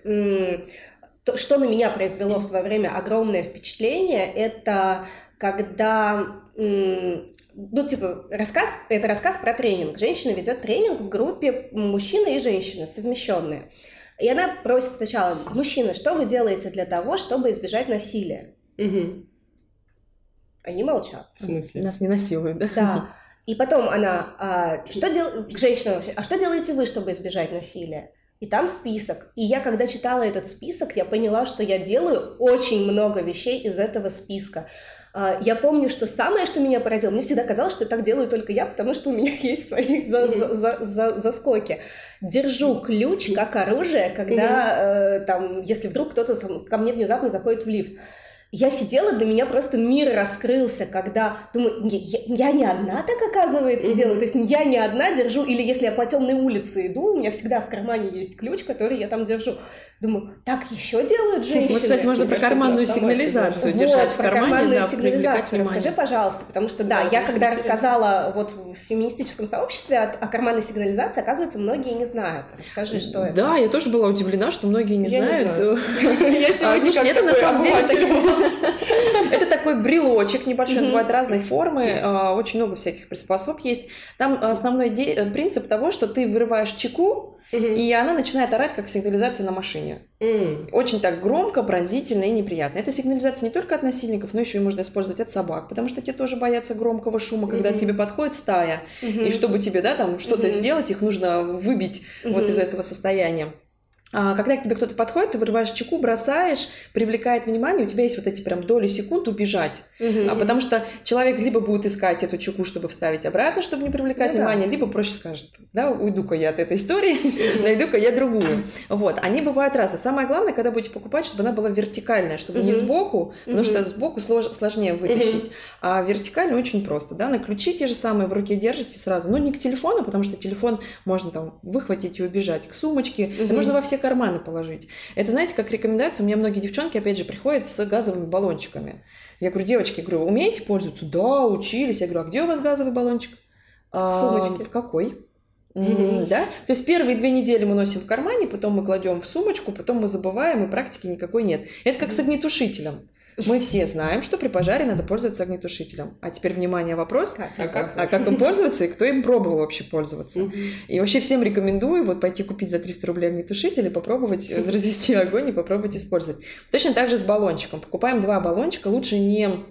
то, что на меня произвело в свое время огромное впечатление, это когда ну, типа, рассказ, это рассказ про тренинг. Женщина ведет тренинг в группе мужчины и женщины, совмещенные. И она просит сначала, мужчина, что вы делаете для того, чтобы избежать насилия? Угу. Они молчат. В смысле? Нас не насилуют, да? Да. И потом она, а, что дел... к женщинам вообще, а что делаете вы, чтобы избежать насилия? И там список. И я, когда читала этот список, я поняла, что я делаю очень много вещей из этого списка. А, я помню, что самое, что меня поразило, мне всегда казалось, что так делаю только я, потому что у меня есть свои за, за, за, за, заскоки. Держу ключ как оружие, когда э, там, если вдруг кто-то ко мне внезапно заходит в лифт я сидела, для меня просто мир раскрылся, когда думаю, я, я не одна так, оказывается, mm-hmm. делаю. То есть я не одна держу, или если я по темной улице иду, у меня всегда в кармане есть ключ, который я там держу. Думаю, так еще делают женщины. Вот, кстати, можно про карманную сигнализацию вот, держать в кармане. карманную да, сигнализацию расскажи, пожалуйста, потому что, да, да я когда интересно. рассказала вот в феминистическом сообществе о, о карманной сигнализации, оказывается, многие не знают. Расскажи, что да, это. Да, я тоже была удивлена, что многие не знают. Я сегодня а, это на самом деле Это такой брелочек небольшой, он бывает разной формы, а, очень много всяких приспособ есть. Там основной принцип того, что ты вырываешь чеку, и она начинает орать, как сигнализация на машине. Очень так громко, пронзительно и неприятно. Это сигнализация не только от насильников, но еще и можно использовать от собак, потому что те тоже боятся громкого шума, когда к тебе подходит стая, и чтобы тебе, да, там что-то сделать, их нужно выбить вот из этого состояния. А, когда к тебе кто-то подходит, ты вырываешь чеку, бросаешь, привлекает внимание, у тебя есть вот эти прям доли секунд убежать. Угу. Потому что человек либо будет искать эту чеку, чтобы вставить обратно, чтобы не привлекать ну, внимание, да. либо проще скажет, да, уйду-ка я от этой истории, найду-ка я другую. Вот, они бывают разные. Самое главное, когда будете покупать, чтобы она была вертикальная, чтобы не сбоку, потому что сбоку сложнее вытащить, а вертикально очень просто, да, на ключи те же самые в руке держите сразу, ну не к телефону, потому что телефон можно там выхватить и убежать, к сумочке, можно во всех карманы положить. Это, знаете, как рекомендация, у меня многие девчонки, опять же, приходят с газовыми баллончиками. Я говорю, девочки, говорю, умеете пользоваться? Да, учились. Я говорю, а где у вас газовый баллончик? В сумочке. А, в какой? Mm-hmm. Да? То есть первые две недели мы носим в кармане, потом мы кладем в сумочку, потом мы забываем, и практики никакой нет. Это как с огнетушителем. Мы все знаем, что при пожаре надо пользоваться огнетушителем. А теперь, внимание, вопрос. Как, а, как, а как им пользоваться и кто им пробовал вообще пользоваться? И вообще всем рекомендую вот пойти купить за 300 рублей огнетушитель и попробовать развести огонь и попробовать использовать. Точно так же с баллончиком. Покупаем два баллончика, лучше не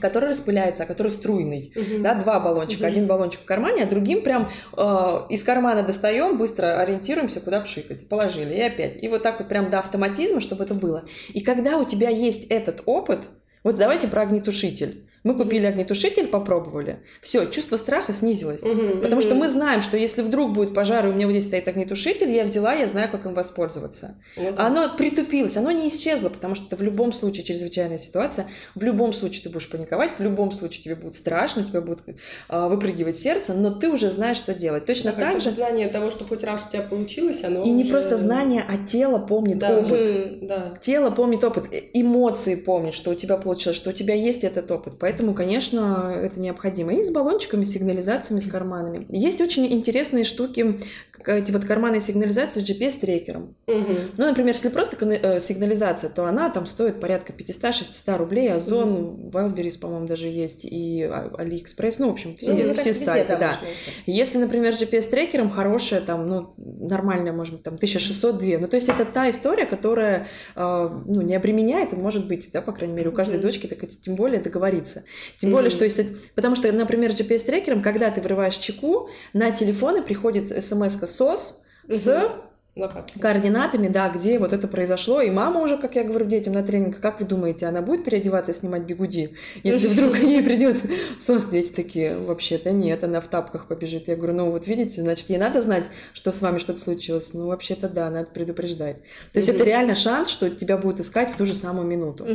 который распыляется, а который струйный. Угу. Да, два баллончика. Угу. Один баллончик в кармане, а другим прям э, из кармана достаем, быстро ориентируемся, куда пшикать. Положили, и опять. И вот так вот прям до автоматизма, чтобы это было. И когда у тебя есть этот опыт, вот давайте про огнетушитель. Мы купили огнетушитель, попробовали. Все, чувство страха снизилось. Угу, потому угу. что мы знаем, что если вдруг будет пожар, и у меня вот здесь стоит огнетушитель, я взяла, я знаю, как им воспользоваться. Ну, да. Оно притупилось, оно не исчезло, потому что это в любом случае чрезвычайная ситуация. В любом случае ты будешь паниковать, в любом случае тебе будет страшно, тебе будет э, выпрыгивать сердце, но ты уже знаешь, что делать. Точно да, так же. знание того, что хоть раз у тебя получилось, оно И уже... не просто знание, а тело помнит да. опыт. Mm, да. Тело помнит опыт, эмоции помнит, что у тебя получилось, что у тебя есть этот опыт. Поэтому, конечно, это необходимо. И с баллончиками, с сигнализациями, с карманами. Есть очень интересные штуки, эти вот карманные сигнализации с GPS-трекером. Угу. Ну, например, если просто э, сигнализация, то она там стоит порядка 500-600 рублей. Озон, угу. Wildberries, по-моему, даже есть, и AliExpress, ну, в общем, все, ну, все сайты, да. Если, например, с GPS-трекером хорошая, там, ну, нормальная, может быть, там, 1600-2, ну, то есть это та история, которая, э, ну, не обременяет, и может быть, да, по крайней мере, у каждой угу. дочки, так, тем более договориться. Тем более, что если... Потому что, например, GPS-трекером, когда ты вырываешь чеку, на телефоны приходит смс-ка СОС с Локация. координатами, да, где вот это произошло. И мама уже, как я говорю детям на тренингах, как вы думаете, она будет переодеваться и снимать бегуди? Если вдруг ей придет СОС, дети такие, вообще-то нет, она в тапках побежит. Я говорю, ну вот видите, значит, ей надо знать, что с вами что-то случилось. Ну, вообще-то да, надо предупреждать. То есть это реально шанс, что тебя будут искать в ту же самую минуту.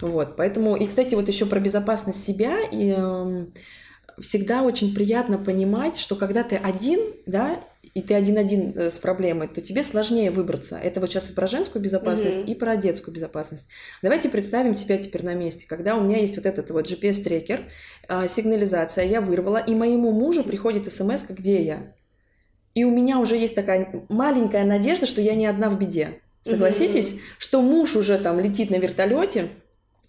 Вот, поэтому, и, кстати, вот еще про безопасность себя и эм, всегда очень приятно понимать, что когда ты один, да, и ты один-один э, с проблемой, то тебе сложнее выбраться. Это вот сейчас и про женскую безопасность, mm-hmm. и про детскую безопасность. Давайте представим себя теперь на месте. Когда у меня есть вот этот вот GPS-трекер, э, сигнализация, я вырвала, и моему мужу приходит смс где я. И у меня уже есть такая маленькая надежда, что я не одна в беде. Согласитесь, mm-hmm. что муж уже там летит на вертолете,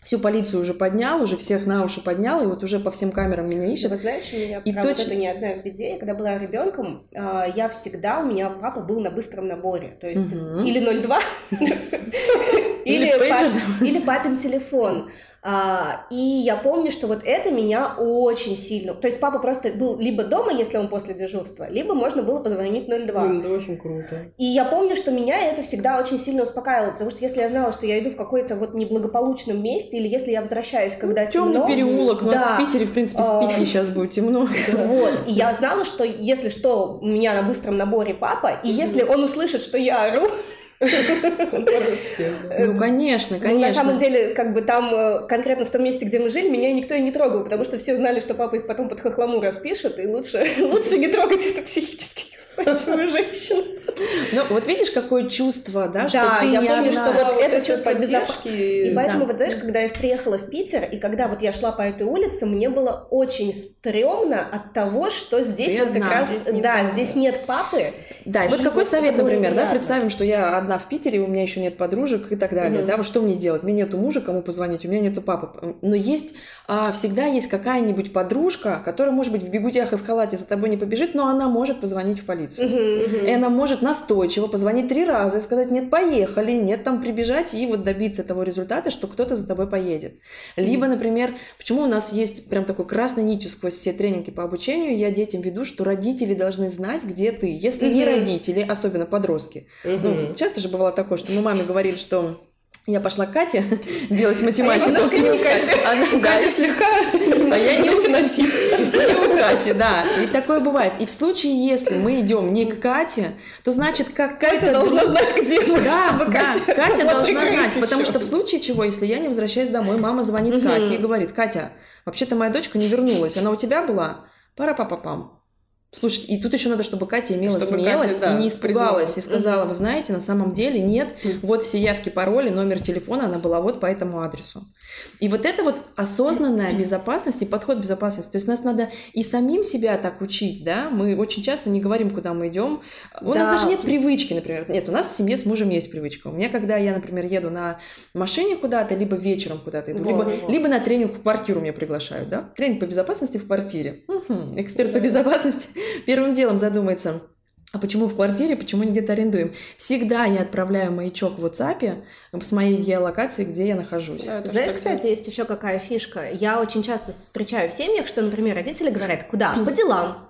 всю полицию уже поднял, уже всех на уши поднял, и вот уже по всем камерам меня ищет. Вот знаешь, у меня и правда точно... это не одна в беде. Я когда была ребенком, а, я всегда, у меня папа был на быстром наборе, то есть угу. или 0,2, или, или, пап, или папин телефон. А, и я помню, что вот это меня очень сильно... То есть папа просто был либо дома, если он после дежурства, либо можно было позвонить 02. Блин, это очень круто. И я помню, что меня это всегда очень сильно успокаивало, потому что если я знала, что я иду в какой-то вот неблагополучном месте, или если я возвращаюсь, когда ну, темно... Темный переулок, у нас да, в Питере, в принципе, с а, Питере сейчас будет темно. Вот, и я знала, что если что, у меня на быстром наборе папа, и если он услышит, что я ору, ну, конечно, конечно. Ну, на самом деле, как бы там, э, конкретно в том месте, где мы жили, меня никто и не трогал, потому что все знали, что папа их потом под хохлому распишет, и лучше, лучше не трогать это психически неустойчивую женщину. Ну, вот видишь, какое чувство, да, что да, ты я не помню, одна. что вот это чувство безопасности. И поэтому, да. вот знаешь, когда я приехала в Питер, и когда вот я шла по этой улице, мне было очень стрёмно от того, что здесь ты вот как раз, здесь да, папы. здесь нет папы. Да, и, и вот какой вот совет, например, да, представим, что я одна в Питере, у меня еще нет подружек и так далее, угу. да, вот что мне делать? Мне нету мужа, кому позвонить, у меня нету папы. Но есть, а, всегда есть какая-нибудь подружка, которая, может быть, в бегудях и в халате за тобой не побежит, но она может позвонить в полицию. Угу, угу. И она может настойчиво позвонить три раза и сказать, нет, поехали, нет, там прибежать и вот добиться того результата, что кто-то за тобой поедет. Либо, например, почему у нас есть прям такой красной нитью сквозь все тренинги по обучению, я детям веду, что родители должны знать, где ты. Если не родители, особенно подростки. Ну, часто же бывало такое, что мы маме говорили, что я пошла к Кате делать математику. А не Катя. Она, Катя слегка, а я не у фенотип. Не у Кати, да. Ведь такое бывает. И в случае, если мы идем не к Кате, то значит, как Катя... Катя должна знать, где мы. Да, да, Катя, Катя должна знать. Потому что в случае чего, если я не возвращаюсь домой, мама звонит Кате и говорит, Катя, вообще-то моя дочка не вернулась. Она у тебя была? Пара-папа-пам. Слушай, и тут еще надо, чтобы Катя имела чтобы смелость Катя, да, и не испугалась признала. и сказала, вы знаете, на самом деле нет, вот все явки, пароли, номер телефона, она была вот по этому адресу. И вот это вот осознанная безопасность и подход к безопасности. То есть нас надо и самим себя так учить, да? Мы очень часто не говорим, куда мы идем. У да. нас даже нет привычки, например. Нет, у нас в семье с мужем есть привычка. У меня, когда я, например, еду на машине куда-то, либо вечером куда-то иду, во, либо, во. либо на тренинг в квартиру меня приглашают, да? Тренинг по безопасности в квартире. Угу. Эксперт по безопасности первым делом задумается – а почему в квартире, почему не где-то арендуем? Всегда я отправляю маячок в WhatsApp с моей геолокации, где я нахожусь. Да, Знаешь, кстати, есть еще какая фишка. Я очень часто встречаю в семьях, что, например, родители говорят, куда? По делам.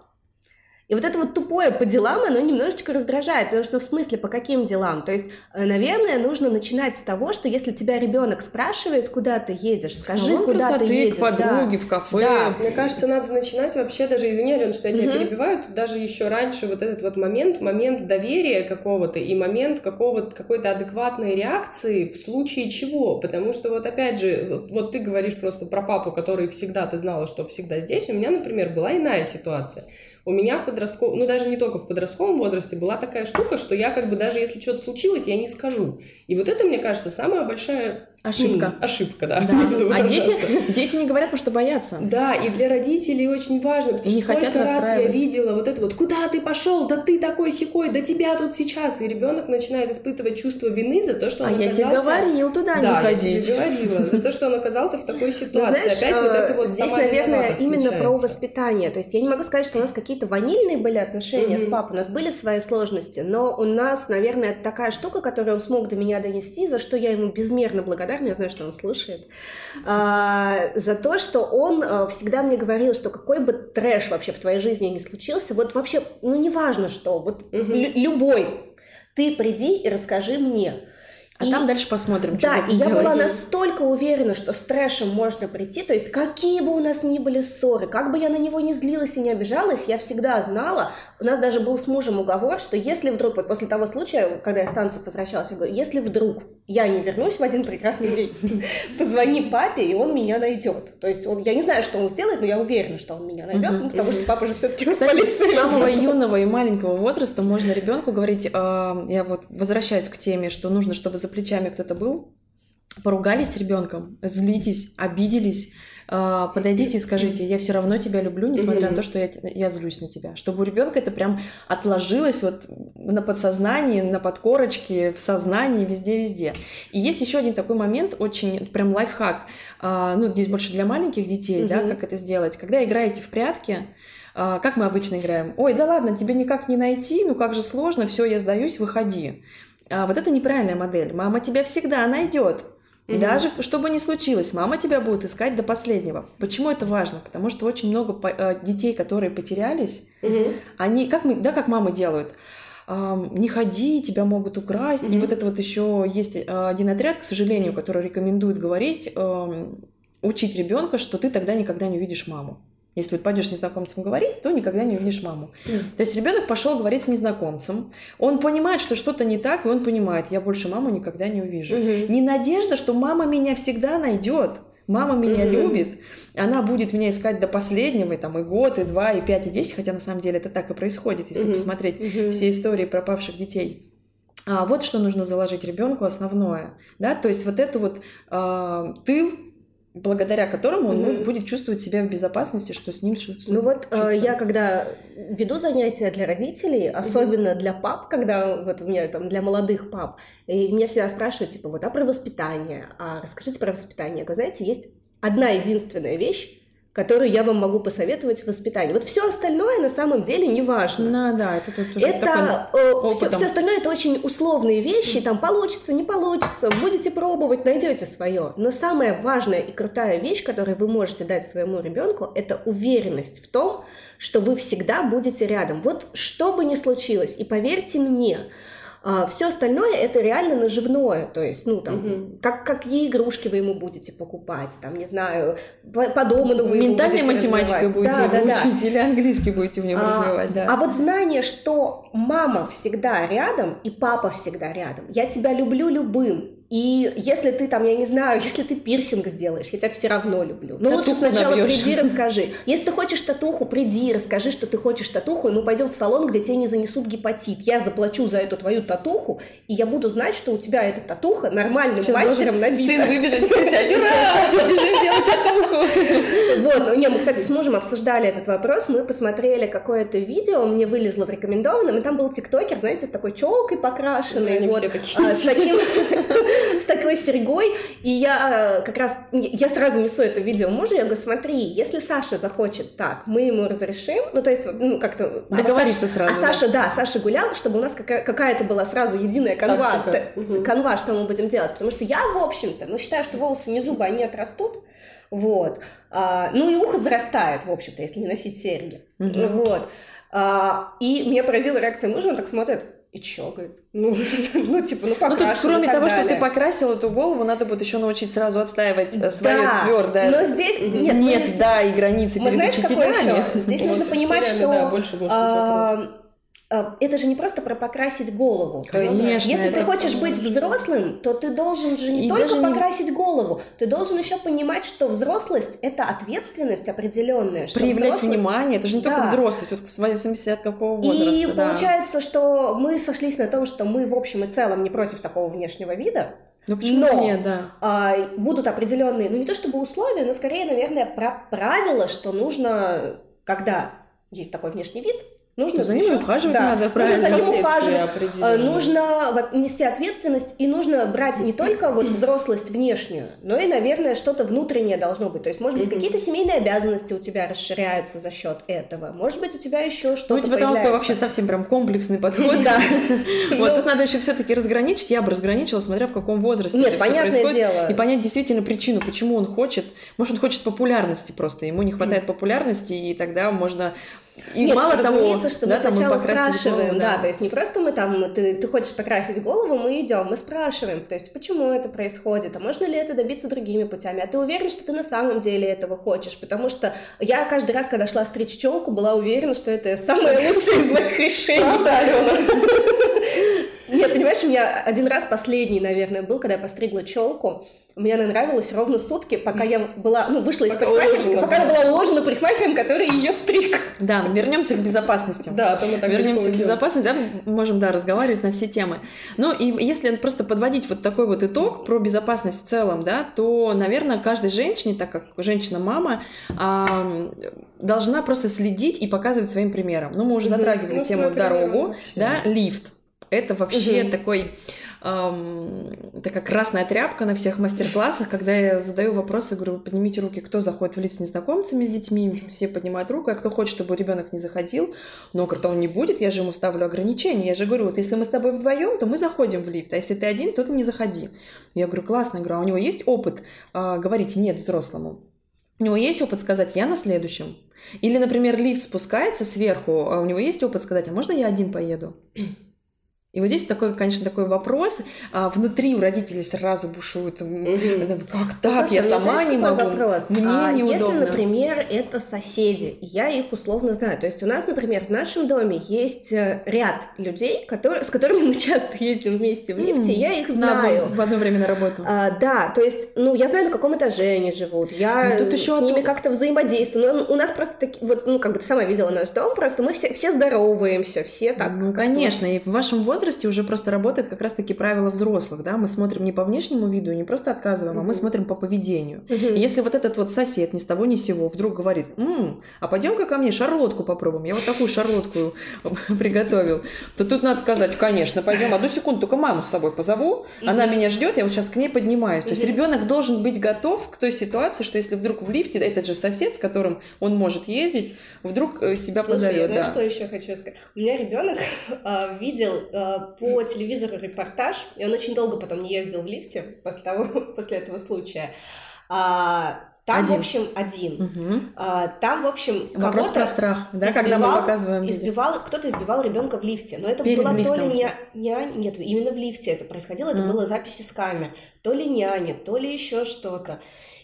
И вот это вот тупое по делам, оно немножечко раздражает, потому что в смысле по каким делам? То есть, э, наверное, нужно начинать с того, что если тебя ребенок спрашивает, куда ты едешь, скажи, куда красоты, ты едешь. к подруге, да. в кафе. Да. Мне кажется, надо начинать вообще даже, извини, Ален, что я тебя угу. перебиваю, даже еще раньше вот этот вот момент, момент доверия какого-то и момент какого-то, какой-то адекватной реакции в случае чего. Потому что вот опять же, вот, вот ты говоришь просто про папу, который всегда, ты знала, что всегда здесь. У меня, например, была иная ситуация. У меня в подростковом, ну даже не только в подростковом возрасте, была такая штука, что я как бы даже если что-то случилось, я не скажу. И вот это, мне кажется, самая большая Ошибка. ошибка, да. да. А дети, дети не говорят, потому что боятся. Да, и для родителей очень важно, потому что не сколько хотят раз я видела вот это вот, куда ты пошел, да ты такой секой, да тебя тут сейчас, и ребенок начинает испытывать чувство вины за то, что он а оказался... я тебе говорил туда да, не ходить. я тебе говорила, за то, что он оказался в такой ситуации. Знаешь, Опять вот это вот Здесь, наверное, именно про воспитание. То есть я не могу сказать, что у нас какие-то ванильные были отношения с папой, у нас были свои сложности, но у нас, наверное, такая штука, которую он смог до меня донести, за что я ему безмерно благодарна, я знаю, что он слушает, а, за то, что он а, всегда мне говорил, что какой бы трэш вообще в твоей жизни не случился, вот вообще, ну неважно что, вот угу. любой, ты приди и расскажи мне. А и, там дальше посмотрим, что Да, и я была настолько уверена, что с трэшем можно прийти, то есть какие бы у нас ни были ссоры, как бы я на него не злилась и не обижалась, я всегда знала, у нас даже был с мужем уговор, что если вдруг, вот после того случая, когда я с танцев возвращалась, я говорю, если вдруг я не вернусь в один прекрасный день, позвони папе, и он меня найдет. То есть он, я не знаю, что он сделает, но я уверена, что он меня найдет, ну, потому что папа же все-таки Кстати, с самого юного и маленького возраста можно ребенку говорить, э, я вот возвращаюсь к теме, что нужно, чтобы за плечами кто-то был, поругались с ребенком, злитесь, обиделись, а, подойдите и скажите, я все равно тебя люблю, несмотря на то, что я, я злюсь на тебя. Чтобы у ребенка это прям отложилось вот на подсознании, на подкорочке, в сознании, везде-везде. И есть еще один такой момент, очень прям лайфхак, а, ну, здесь больше для маленьких детей, да, как это сделать. Когда играете в прятки, а, как мы обычно играем? Ой, да ладно, тебе никак не найти, ну как же сложно, все, я сдаюсь, выходи. А, вот это неправильная модель. Мама тебя всегда найдет. Угу. Даже что бы ни случилось, мама тебя будет искать до последнего. Почему это важно? Потому что очень много э, детей, которые потерялись, угу. они, как мы, да, как мамы делают, не ходи, тебя могут украсть. Mm-hmm. И вот это вот еще есть э, один отряд, к сожалению, который рекомендует говорить, учить ребенка, что ты тогда никогда не увидишь маму. Если пойдешь с незнакомцем говорить, то никогда не увидишь маму. То есть ребенок пошел говорить с незнакомцем, он понимает, что что-то не так, и он понимает, я больше маму никогда не увижу. Не надежда, что мама меня всегда найдет. Мама меня mm-hmm. любит, она будет меня искать до последнего, и, там, и год, и два, и пять, и десять, хотя на самом деле это так и происходит, если mm-hmm. посмотреть mm-hmm. все истории пропавших детей. А вот что нужно заложить ребенку основное, да, то есть вот эту вот э, тыл благодаря которому он mm-hmm. будет чувствовать себя в безопасности, что с ним что-то Ну вот э, я когда веду занятия для родителей, особенно mm-hmm. для пап, когда вот у меня там для молодых пап, и меня всегда спрашивают, типа, вот, а про воспитание, а расскажите про воспитание. Вы знаете, есть одна единственная вещь, которую я вам могу посоветовать в воспитании. Вот все остальное на самом деле не важно. Ну, да, это тут уже это э, все, все остальное это очень условные вещи, там получится, не получится, будете пробовать, найдете свое. Но самая важная и крутая вещь, которую вы можете дать своему ребенку, это уверенность в том, что вы всегда будете рядом. Вот что бы ни случилось, и поверьте мне, а все остальное это реально наживное, то есть, ну, там, угу. как, какие игрушки вы ему будете покупать, там, не знаю, по, по дому вы Ментальная математика будете да, да, учить да. или английский будете в нем а, развивать, да. А вот знание, что мама всегда рядом и папа всегда рядом, я тебя люблю любым, и если ты там, я не знаю, если ты пирсинг сделаешь, я тебя все равно люблю. Ну лучше сначала набьешь. приди, расскажи. Если ты хочешь татуху, приди, расскажи, что ты хочешь татуху, и мы пойдем в салон, где тебе не занесут гепатит. Я заплачу за эту твою татуху, и я буду знать, что у тебя эта татуха нормальным Сейчас мастером набита. Сын выбежать и кричать, ура, побежим делать татуху. Вот, ну, не, мы, кстати, с мужем обсуждали этот вопрос, мы посмотрели какое-то видео, мне вылезло в рекомендованном, и там был тиктокер, знаете, с такой челкой покрашенной, вот, а, с таким с такой серьгой, и я э, как раз, я сразу несу это видео мужу, я говорю, смотри, если Саша захочет так, мы ему разрешим, ну, то есть, ну, как-то... А Договориться а сразу. А Саша, да, Саша гулял, чтобы у нас какая- какая-то была сразу единая канва, угу. канва, что мы будем делать, потому что я, в общем-то, ну, считаю, что волосы не зубы, они отрастут, вот, а, ну, и ухо зарастает, в общем-то, если не носить серьги, угу. вот, а, и меня поразила реакция мужа, он так смотрит, и чё, говорит? Ну, ну типа, ну покрашен. Ну, тут, кроме того, далее. что ты покрасил эту голову, надо будет еще научить сразу отстаивать э, свое да, твердое. Но здесь нет, нет, есть... да, и границы мы перед знаешь, учителями. Здесь нужно понимать, что да, больше Э, это же не просто про покрасить голову. То есть, Конечно, если ты хочешь быть взрослым, то ты должен же не и только покрасить не... голову, ты должен еще понимать, что взрослость это ответственность определенная. Что Проявлять взрослость... внимание, это же не да. только взрослость, вот в зависимости от какого возраста. И да. получается, что мы сошлись на том, что мы в общем и целом не против такого внешнего вида. Ну почему но нет, да. А, будут определенные, ну не то чтобы условия, но скорее, наверное, про правила, что нужно, когда есть такой внешний вид, Нужно за ним ухаживать да. надо, правильно. Нужно за ним ухаживать, э, нужно нести ответственность, и нужно брать не только вот взрослость внешнюю, но и, наверное, что-то внутреннее должно быть. То есть, может быть, какие-то семейные обязанности у тебя расширяются за счет этого. Может быть, у тебя еще что-то Ну, у тебя появляется. такой вообще совсем прям комплексный подход. Да. Вот ну. тут надо еще все-таки разграничить. Я бы разграничила, смотря в каком возрасте Нет, понятное дело. И понять действительно причину, почему он хочет. Может, он хочет популярности просто. Ему не хватает популярности, и тогда можно и Нет, мало того, что да, мы сначала спрашиваем, голову, да. да, то есть не просто мы там, ты, ты хочешь покрасить голову, мы идем, мы спрашиваем, то есть почему это происходит, а можно ли это добиться другими путями, а ты уверен, что ты на самом деле этого хочешь, потому что я каждый раз, когда шла стричь челку, была уверена, что это самое лучшее из моих решений. Правда, Алена? Нет, понимаешь, у меня один раз последний, наверное, был, когда я постригла челку, мне она нравилась ровно сутки, пока я была, ну, вышла из пока парикмахерской, пока она была уложена парикмахером, который ее стриг. Да, вернемся к безопасности. Да, а то мы так Вернемся к безопасности, да, можем, да, разговаривать на все темы. Ну, и если просто подводить вот такой вот итог про безопасность в целом, да, то, наверное, каждой женщине, так как женщина-мама, должна просто следить и показывать своим примером. Ну, мы уже затрагивали ну, тему дорогу, да, лифт. Это вообще такой эм, такая красная тряпка на всех мастер-классах, когда я задаю вопросы, говорю, поднимите руки, кто заходит в лифт с незнакомцами, с детьми, все поднимают руку, а кто хочет, чтобы ребенок не заходил, но, говорит, он не будет, я же ему ставлю ограничения, я же говорю, вот если мы с тобой вдвоем, то мы заходим в лифт, а если ты один, то ты не заходи. Я говорю, классно, я говорю, а у него есть опыт э, говорить нет взрослому? У него есть опыт сказать «я на следующем». Или, например, лифт спускается сверху, а у него есть опыт сказать «а можно я один поеду?» И вот здесь такой, конечно, такой вопрос. А, внутри у родителей сразу бушуют. Угу. Как так? Слушай, я сама знаешь, не могу. Вопрос? Мне а неудобно. Если, например, это соседи, я их условно знаю. То есть у нас, например, в нашем доме есть э, ряд людей, которые, с которыми мы часто ездим вместе в лифте, я их знаю. На, в одно время на работу. А, да, то есть, ну, я знаю, на каком этаже они живут. Я ну, тут еще с ними как-то взаимодействую. Но у нас просто такие, вот, ну, как бы ты сама видела наш дом, просто мы все, все здороваемся, все так. Ну, конечно, и в вашем возрасте возрасте уже просто работает как раз-таки правило взрослых, да, мы смотрим не по внешнему виду, не просто отказываем, mm-hmm. а мы смотрим по поведению. Mm-hmm. И если вот этот вот сосед ни с того ни с сего вдруг говорит, М, а пойдем-ка ко мне шарлотку попробуем, я вот такую шарлотку приготовил, то тут надо сказать, конечно, пойдем, одну секунду, только маму с собой позову, она меня ждет, я вот сейчас к ней поднимаюсь. То есть ребенок должен быть готов к той ситуации, что если вдруг в лифте этот же сосед, с которым он может ездить, вдруг э, себя Слушай, позовет. Ну да. что еще хочу сказать? У меня ребенок э, видел э, по телевизору репортаж, и он очень долго потом не ездил в лифте после, того, после этого случая. А, там, один. в общем, один. Угу. А, там, в общем, Вопрос про страх, да, избивал, когда мы показываем избивал, Кто-то избивал ребенка в лифте, но это Перед было то ли не, не... Нет, именно в лифте это происходило, это mm. было записи с камер. То ли няня, то ли еще что-то.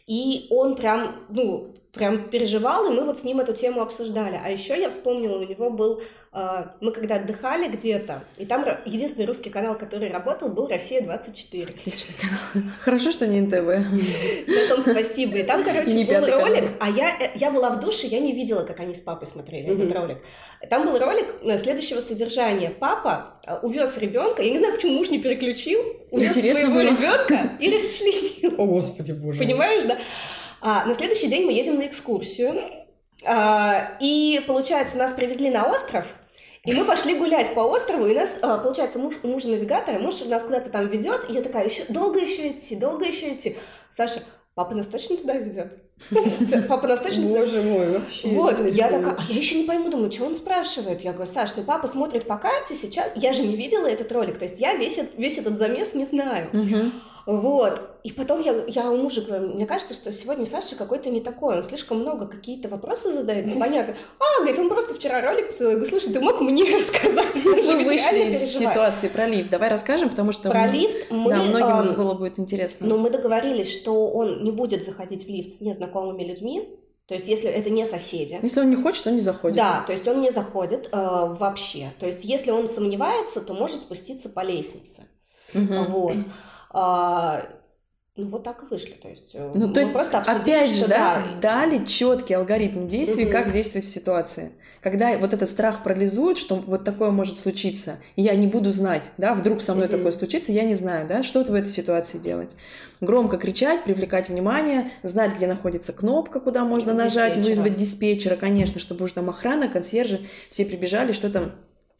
И он прям, ну, прям переживал, и мы вот с ним эту тему обсуждали. А еще я вспомнила, у него был, э, мы когда отдыхали где-то, и там единственный русский канал, который работал, был «Россия-24». Отличный канал. Хорошо, что не НТВ. На том спасибо. И там, короче, не был ролик, а я, э, я была в душе, я не видела, как они с папой смотрели этот ролик. Там был ролик э, следующего содержания. Папа э, увез ребенка, я не знаю, почему муж не переключил, увез своего ребенка и расчленил. О, Господи Боже. Понимаешь, да? А, на следующий день мы едем на экскурсию. А, и, получается, нас привезли на остров, и мы пошли гулять по острову, и нас, а, получается, муж, муж навигатора, муж нас куда-то там ведет, и я такая, еще долго еще идти, долго еще идти. Саша, папа нас точно туда ведет? Папа нас точно Боже мой, вообще. Вот, я такая, а я еще не пойму, думаю, что он спрашивает? Я говорю, Саш, ну папа смотрит по карте сейчас, я же не видела этот ролик, то есть я весь, весь этот замес не знаю. Вот. И потом я, я у мужа говорю, мне кажется, что сегодня Саша какой-то не такой, он слишком много какие-то вопросы задает, непонятно. А, говорит, он просто вчера ролик посылал, говорю, слушай, ты мог мне рассказать? Мы вышли из ситуации про лифт, давай расскажем, потому что... Про лифт мы... Да, многим было будет интересно. Ну, мы договорились, что он не будет заходить в лифт с незнакомыми людьми, то есть, если это не соседи. Если он не хочет, он не заходит. Да, то есть он не заходит э, вообще. То есть, если он сомневается, то может спуститься по лестнице. Угу. Вот. А, ну, вот так и вышли. То есть, э, ну, то есть просто обсудили, опять же, да, да, дали четкий алгоритм действий, угу. как действовать в ситуации. Когда вот этот страх парализует, что вот такое может случиться, и я не буду знать, да, вдруг со мной угу. такое случится, я не знаю, да, что в этой ситуации делать. Громко кричать, привлекать внимание, знать, где находится кнопка, куда можно нажать, вызвать диспетчера, конечно, чтобы уже там охрана, консьержи все прибежали, что там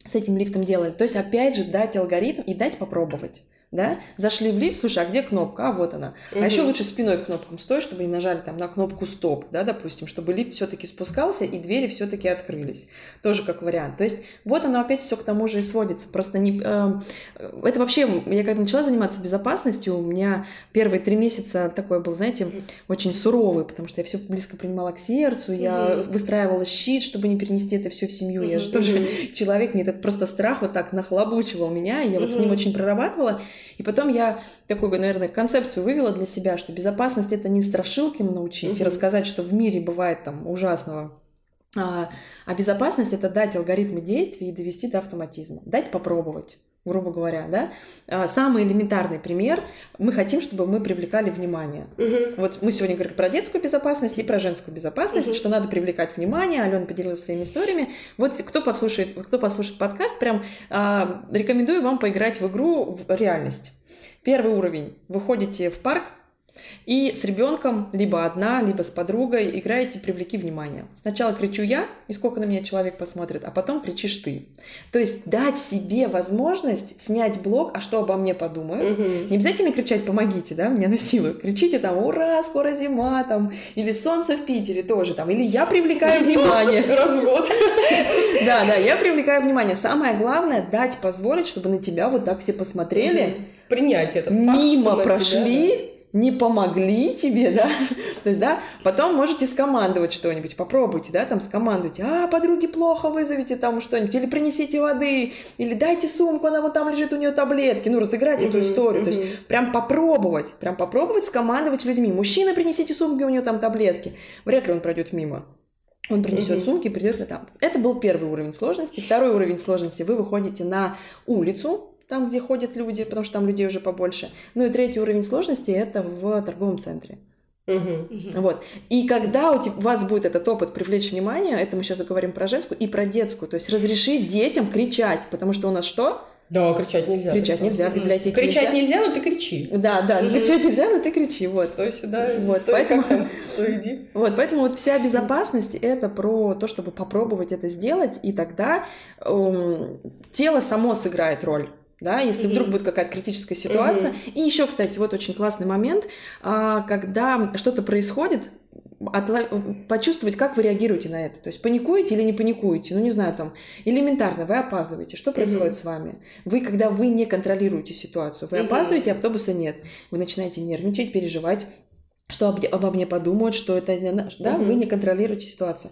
с этим лифтом делать. То есть, опять же, дать алгоритм и дать попробовать да, зашли в лифт, слушай, а где кнопка? А вот она. Угу. А еще лучше спиной к кнопкам стой, чтобы не нажали там на кнопку стоп, да, допустим, чтобы лифт все-таки спускался и двери все-таки открылись. Тоже как вариант. То есть вот оно опять все к тому же и сводится. Просто не... Э, это вообще, я когда начала заниматься безопасностью, у меня первые три месяца такой был, знаете, очень суровый, потому что я все близко принимала к сердцу, я угу. выстраивала щит, чтобы не перенести это все в семью. Угу. Я же тоже человек, мне этот просто страх вот так нахлобучивал меня, и я вот с ним очень прорабатывала. И потом я такую, наверное, концепцию вывела для себя, что безопасность это не страшилки научить и рассказать, что в мире бывает там ужасного. А, а безопасность это дать алгоритмы действий и довести до автоматизма. Дать попробовать грубо говоря, да. А, самый элементарный пример. Мы хотим, чтобы мы привлекали внимание. Угу. Вот мы сегодня говорили про детскую безопасность и про женскую безопасность, угу. что надо привлекать внимание. Алена поделилась своими историями. Вот кто послушает, кто послушает подкаст, прям а, рекомендую вам поиграть в игру в реальность. Первый уровень. Вы ходите в парк, И с ребенком либо одна, либо с подругой играете «Привлеки внимание». Сначала кричу я, и сколько на меня человек посмотрит, а потом кричишь ты. То есть дать себе возможность снять блок, а что обо мне подумают. Угу. Не обязательно кричать «помогите», да, меня насилуют. Кричите там «ура, скоро зима», там, или «солнце в Питере» тоже, там, или «я привлекаю внимание». Раз в год. Да, да, я привлекаю внимание. Самое главное — дать позволить, чтобы на тебя вот так все посмотрели. Принять это Мимо прошли, не помогли тебе, да, то есть, да, потом можете скомандовать что-нибудь, попробуйте, да, там скомандуйте, а, подруги плохо, вызовите там что-нибудь, или принесите воды, или дайте сумку, она вот там лежит, у нее таблетки, ну, разыграть эту историю, то есть, прям попробовать, прям попробовать скомандовать людьми, мужчина, принесите сумки, у нее там таблетки, вряд ли он пройдет мимо. Он принесет угу. сумки, придет на там. Это был первый уровень сложности. Второй уровень сложности. Вы выходите на улицу, там, где ходят люди, потому что там людей уже побольше. Ну и третий уровень сложности это в торговом центре. Угу. Вот. И когда у, тебя, у вас будет этот опыт привлечь внимание, это мы сейчас заговорим про женскую и про детскую, то есть разрешить детям кричать, потому что у нас что? Да, кричать нельзя. Кричать нельзя, в библиотеке Кричать нельзя, но ты кричи. Да, да, mm кричать нельзя, но ты кричи, вот. Стой сюда, вот, стой, поэтому, как там, стой, иди. Вот, поэтому вот вся безопасность — это про то, чтобы попробовать это сделать, и тогда эм, тело само сыграет роль да, если mm-hmm. вдруг будет какая-то критическая ситуация. Mm-hmm. И еще, кстати, вот очень классный момент, а, когда что-то происходит, почувствовать, как вы реагируете на это. То есть паникуете или не паникуете. Ну, не знаю, там, элементарно, вы опаздываете. Что происходит mm-hmm. с вами? Вы, когда вы не контролируете ситуацию, вы mm-hmm. опаздываете, автобуса нет. Вы начинаете нервничать, переживать, что об, обо мне подумают, что это... Да, mm-hmm. вы не контролируете ситуацию.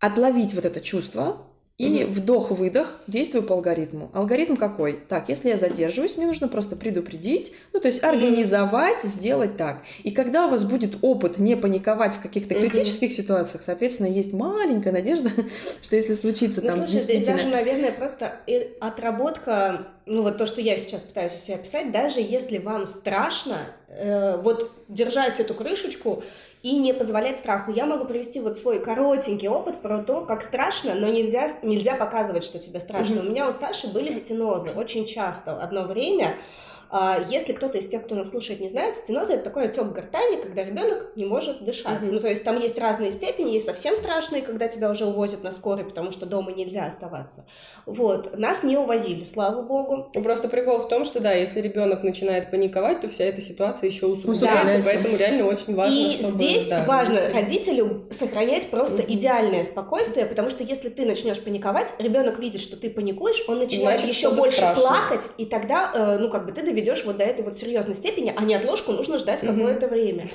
Отловить вот это чувство, и угу. вдох-выдох, действую по алгоритму. Алгоритм какой? Так, если я задерживаюсь, мне нужно просто предупредить, ну, то есть организовать, сделать так. И когда у вас будет опыт не паниковать в каких-то критических ситуациях, соответственно, есть маленькая надежда, что если случится ну, там слушай, действительно... здесь даже, наверное, просто отработка, ну, вот то, что я сейчас пытаюсь у себя описать, даже если вам страшно, э, вот держать эту крышечку, и не позволять страху. Я могу привести вот свой коротенький опыт про то, как страшно, но нельзя, нельзя показывать, что тебе страшно. Mm-hmm. У меня у Саши были стенозы очень часто. Одно время если кто-то из тех, кто нас слушает, не знает, стеноза это такой отек гортани, когда ребенок не может дышать. Mm-hmm. Ну, то есть там есть разные степени, есть совсем страшные, когда тебя уже увозят на скорой, потому что дома нельзя оставаться. Вот. Нас не увозили, слава богу. Ну, просто прикол в том, что да, если ребенок начинает паниковать, то вся эта ситуация еще усугубляется, да. поэтому реально очень важно, И чтобы... здесь да, важно родителю сохранять просто mm-hmm. идеальное спокойствие, потому что если ты начнешь паниковать, ребенок видит, что ты паникуешь, он начинает Значит, еще больше страшно. плакать, и тогда, э, ну, как бы ты доведешь вот до этой вот серьезной степени, а не отложку нужно ждать какое-то время.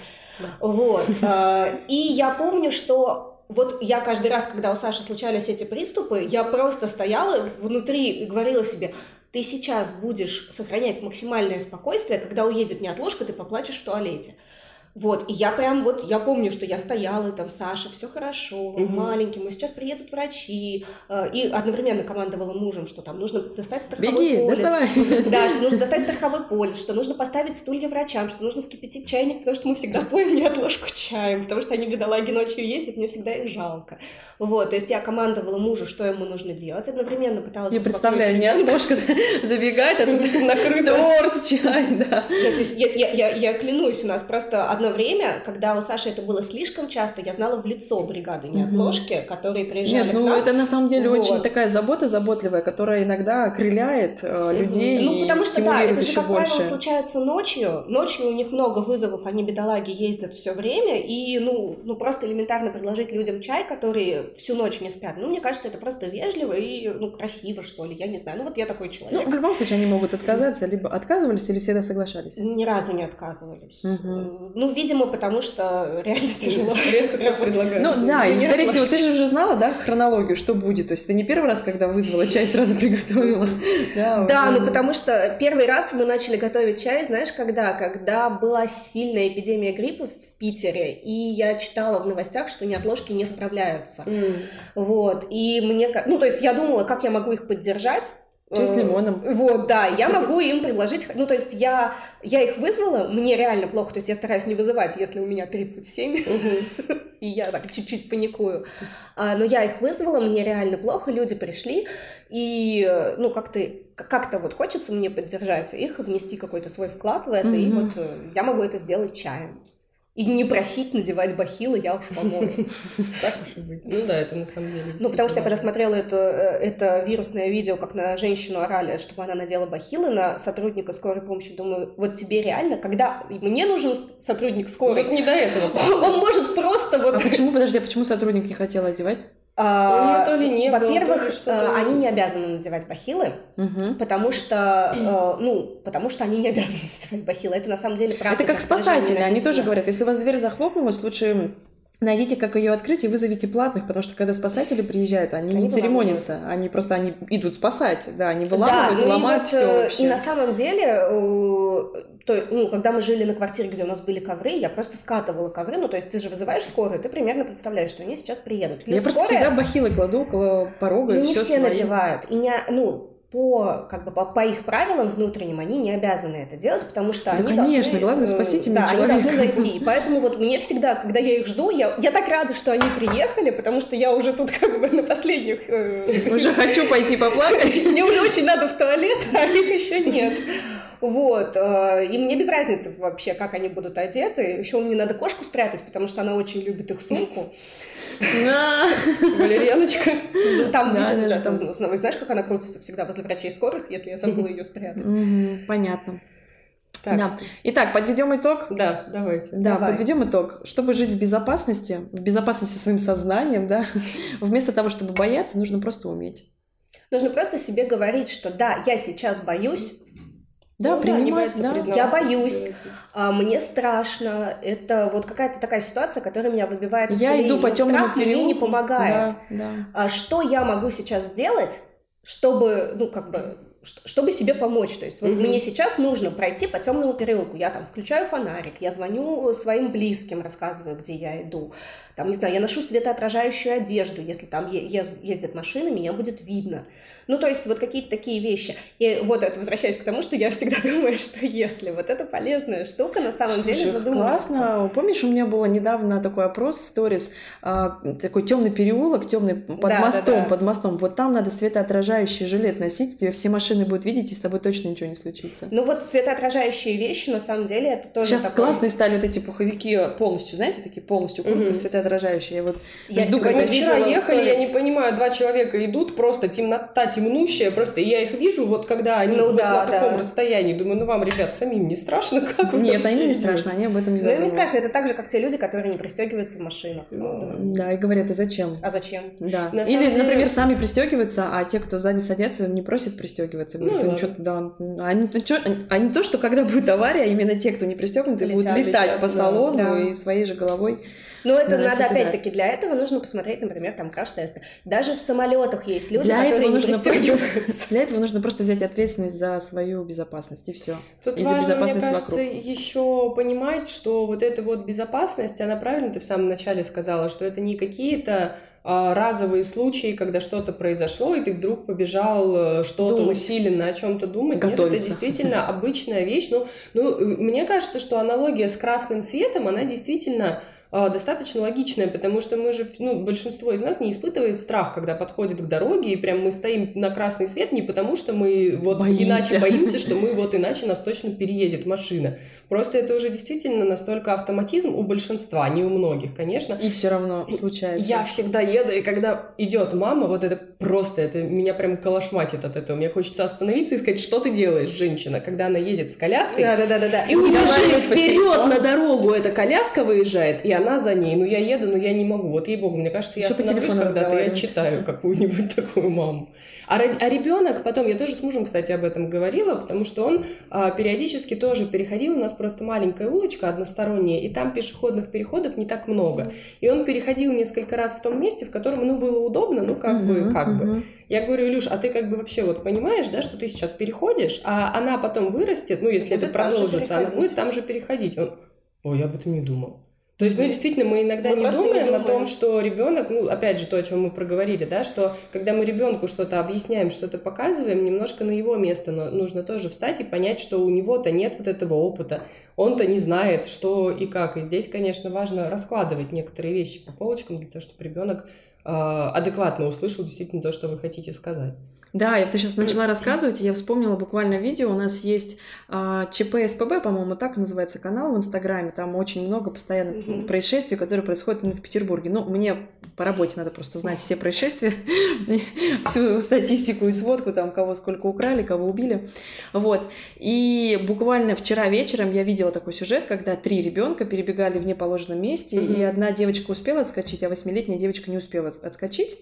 Вот. А, и я помню, что вот я каждый раз, когда у Саши случались эти приступы, я просто стояла внутри и говорила себе, ты сейчас будешь сохранять максимальное спокойствие, когда уедет неотложка, ты поплачешь в туалете. Вот, и я прям вот, я помню, что я стояла, и там, Саша, все хорошо, угу. маленький, мы сейчас приедут врачи, э, и одновременно командовала мужем, что там нужно достать страховой Беги, полис. Доставай. Да, что нужно достать страховой полис, что нужно поставить стулья врачам, что нужно скипятить чайник, потому что мы всегда поем не отложку чаем, потому что они, бедолаги, ночью ездят, мне всегда их жалко. Вот, то есть я командовала мужу, что ему нужно делать, одновременно пыталась Я представляю, не отложка забегает, а тут накрыт торт, чай, да. Я клянусь, у нас просто одно время, когда у Саши это было слишком часто, я знала в лицо бригады неотложки, угу. которые приезжали Нет, ну нам. это на самом деле вот. очень такая забота заботливая, которая иногда окрыляет э, людей Ну, потому что, да, это же, как больше. правило, случается ночью. Ночью у них много вызовов, они, бедолаги, ездят все время, и, ну, ну, просто элементарно предложить людям чай, которые всю ночь не спят. Ну, мне кажется, это просто вежливо и, ну, красиво, что ли, я не знаю. Ну, вот я такой человек. Ну, в любом случае, они могут отказаться, либо отказывались, или всегда соглашались? Ни разу не отказывались. Угу. Ну, видимо, потому что реально тяжело. Редко кто предлагает. Ну да, и скорее всего, ты же уже знала, да, хронологию, что будет. То есть ты не первый раз, когда вызвала чай, сразу приготовила. Да, ну потому что первый раз мы начали готовить чай, знаешь, когда? Когда была сильная эпидемия гриппа в Питере, и я читала в новостях, что неотложки не справляются. Вот, и мне, ну то есть я думала, как я могу их поддержать, Чай с лимоном. Вот, да, я могу им предложить, ну, то есть я, я их вызвала, мне реально плохо, то есть я стараюсь не вызывать, если у меня 37, и я так чуть-чуть паникую. А, но я их вызвала, мне реально плохо, люди пришли, и, ну, как-то как-то вот хочется мне поддержать их, внести какой-то свой вклад в это, и вот э, я могу это сделать чаем. И не просить надевать бахилы, я уж помою. Так уж и быть. Ну да, это на самом деле Ну, потому что я когда смотрела это, э, это вирусное видео, как на женщину орали, чтобы она надела бахилы на сотрудника скорой помощи, думаю, вот тебе реально, когда мне нужен сотрудник скорой... Вот не до этого. Он может просто вот... А почему, подожди, а почему сотрудник не хотел одевать? А, то ли не Во-первых, э, они не обязаны надевать бахилы, угу. потому что, э, ну, потому что они не обязаны надевать бахилы. Это на самом деле правда. Это как спасатели, они тоже говорят, если у вас дверь захлопнулась, лучше Найдите, как ее открыть, и вызовите платных, потому что когда спасатели приезжают, они, они не церемонятся, они просто они идут спасать, да, они выламывают, да, ну ломают вот, все. Э, вообще. И на самом деле, то, ну, когда мы жили на квартире, где у нас были ковры, я просто скатывала ковры, ну, то есть ты же вызываешь скорую, ты примерно представляешь, что они сейчас приедут. Плюс я скорая... просто всегда бахилы кладу около порога, ну, и не все, все свои. надевают, и не, ну, по, как бы, по, по их правилам внутренним они не обязаны это делать, потому что да, они конечно, должны, главное, спасите да, человека. они должны зайти. Поэтому вот мне всегда, когда я их жду, я, я так рада, что они приехали, потому что я уже тут как бы на последних... Э, уже хочу пойти поплакать. Мне уже очень надо в туалет, а их еще нет. Вот. Э, и мне без разницы вообще, как они будут одеты. Еще мне надо кошку спрятать, потому что она очень любит их сумку. Валерьяночка. Ну, там, видимо, да, ну, знаешь, как она крутится всегда возле врачей скорых, если я забыла ее спрятать. Понятно. Так. Да. Итак, подведем итог. Да, давайте. Да, Давай. подведем итог. Чтобы жить в безопасности, в безопасности своим сознанием, да, вместо того, чтобы бояться, нужно просто уметь. Нужно просто себе говорить, что да, я сейчас боюсь, да, ну, принимать, да, да. Я боюсь, а, мне страшно. Это вот какая-то такая ситуация, которая меня выбивает из Я иду по темному страх периоду. мне не помогает. Да, да. А что я могу сейчас сделать, чтобы, ну, как бы, чтобы себе помочь. То есть вот mm-hmm. мне сейчас нужно пройти по темному переулку. Я там включаю фонарик, я звоню своим близким, рассказываю, где я иду. Там, не знаю, я ношу светоотражающую одежду. Если там ездят машины, меня будет видно. Ну, то есть вот какие-то такие вещи. И вот это, возвращаясь к тому, что я всегда думаю, что если вот это полезная штука, на самом Слушай, деле задумываться. классно. Помнишь, у меня было недавно такой опрос в сторис, а, такой темный переулок, темный под да, мостом, да, да. под мостом. Вот там надо светоотражающий жилет носить, тебе все машины будут видеть, и с тобой точно ничего не случится. Ну вот светоотражающие вещи, на самом деле, это тоже Сейчас такой... классные стали вот эти пуховики полностью, знаете, такие полностью куртка mm-hmm. светоотражающая. Я вот я жду, когда вчера ехали, я не понимаю, два человека идут, просто темнота темнущая, просто и я их вижу, вот когда они ну, вот да, на таком да. расстоянии, думаю, ну вам, ребят, самим не страшно, как вы Нет, они не страшно, они об этом не задумываются. Ну, не страшно, это так же, как те люди, которые не пристегиваются в машинах. Ну, да. да, и говорят, а зачем? А зачем? Да. На Или, деле... например, сами пристегиваются, а те, кто сзади садятся, не просят пристегиваться. Говорят, ну, ну что да, они, а не то, что когда будет авария, именно те, кто не пристегнуты, будут летать летят, по салону да. и своей же головой но это надо, опять-таки, для этого нужно посмотреть, например, там краш-тесты. Даже в самолетах есть люди, для которые не пристегиваются. Для этого нужно просто взять ответственность за свою безопасность, и все. Тут и важно, мне кажется, еще понимать, что вот эта вот безопасность, она правильно ты в самом начале сказала, что это не какие-то а, разовые случаи, когда что-то произошло, и ты вдруг побежал э, что-то думать. усиленно о чем-то думать. Готовиться. Нет, это действительно обычная вещь. Ну, ну, мне кажется, что аналогия с красным светом, она действительно достаточно логичная, потому что мы же, ну, большинство из нас не испытывает страх, когда подходит к дороге, и прям мы стоим на красный свет не потому, что мы вот боимся. иначе боимся, что мы вот иначе нас точно переедет машина. Просто это уже действительно настолько автоматизм у большинства, не у многих, конечно. И все равно случается. Я всегда еду, и когда идет мама, вот это просто, это меня прям колошматит от этого. Мне хочется остановиться и сказать, что ты делаешь, женщина, когда она едет с коляской. Да, да, да, да, да. И неужели вперед на дорогу эта коляска выезжает, и она за ней, ну я еду, но я не могу. Вот ей-богу, мне кажется, я Еще остановлюсь когда-то, я читаю какую-нибудь такую маму. А, а ребенок потом, я тоже с мужем, кстати, об этом говорила, потому что он а, периодически тоже переходил, у нас просто маленькая улочка односторонняя, и там пешеходных переходов не так много. И он переходил несколько раз в том месте, в котором, ну, было удобно, ну, как uh-huh, бы, как uh-huh. бы. Я говорю, Илюш, а ты как бы вообще вот понимаешь, да, что ты сейчас переходишь, а она потом вырастет, ну, если будет это продолжится, она будет там же переходить. Он, ой, я об этом не думал. То есть, ну, действительно, мы иногда мы не, думаем не думаем о том, что ребенок, ну, опять же, то, о чем мы проговорили, да, что когда мы ребенку что-то объясняем, что-то показываем, немножко на его место но нужно тоже встать и понять, что у него-то нет вот этого опыта, он-то не знает, что и как. И здесь, конечно, важно раскладывать некоторые вещи по полочкам для того, чтобы ребенок э, адекватно услышал действительно то, что вы хотите сказать. Да, я ты сейчас начала рассказывать, и я вспомнила буквально видео. У нас есть а, ЧП СПБ, по-моему, так называется канал в Инстаграме. Там очень много постоянно mm-hmm. происшествий, которые происходят именно в Петербурге. Ну, мне по работе надо просто знать все происшествия, всю статистику и сводку, там, кого сколько украли, кого убили. Вот. И буквально вчера вечером я видела такой сюжет, когда три ребенка перебегали в неположенном месте, mm-hmm. и одна девочка успела отскочить, а восьмилетняя девочка не успела отскочить.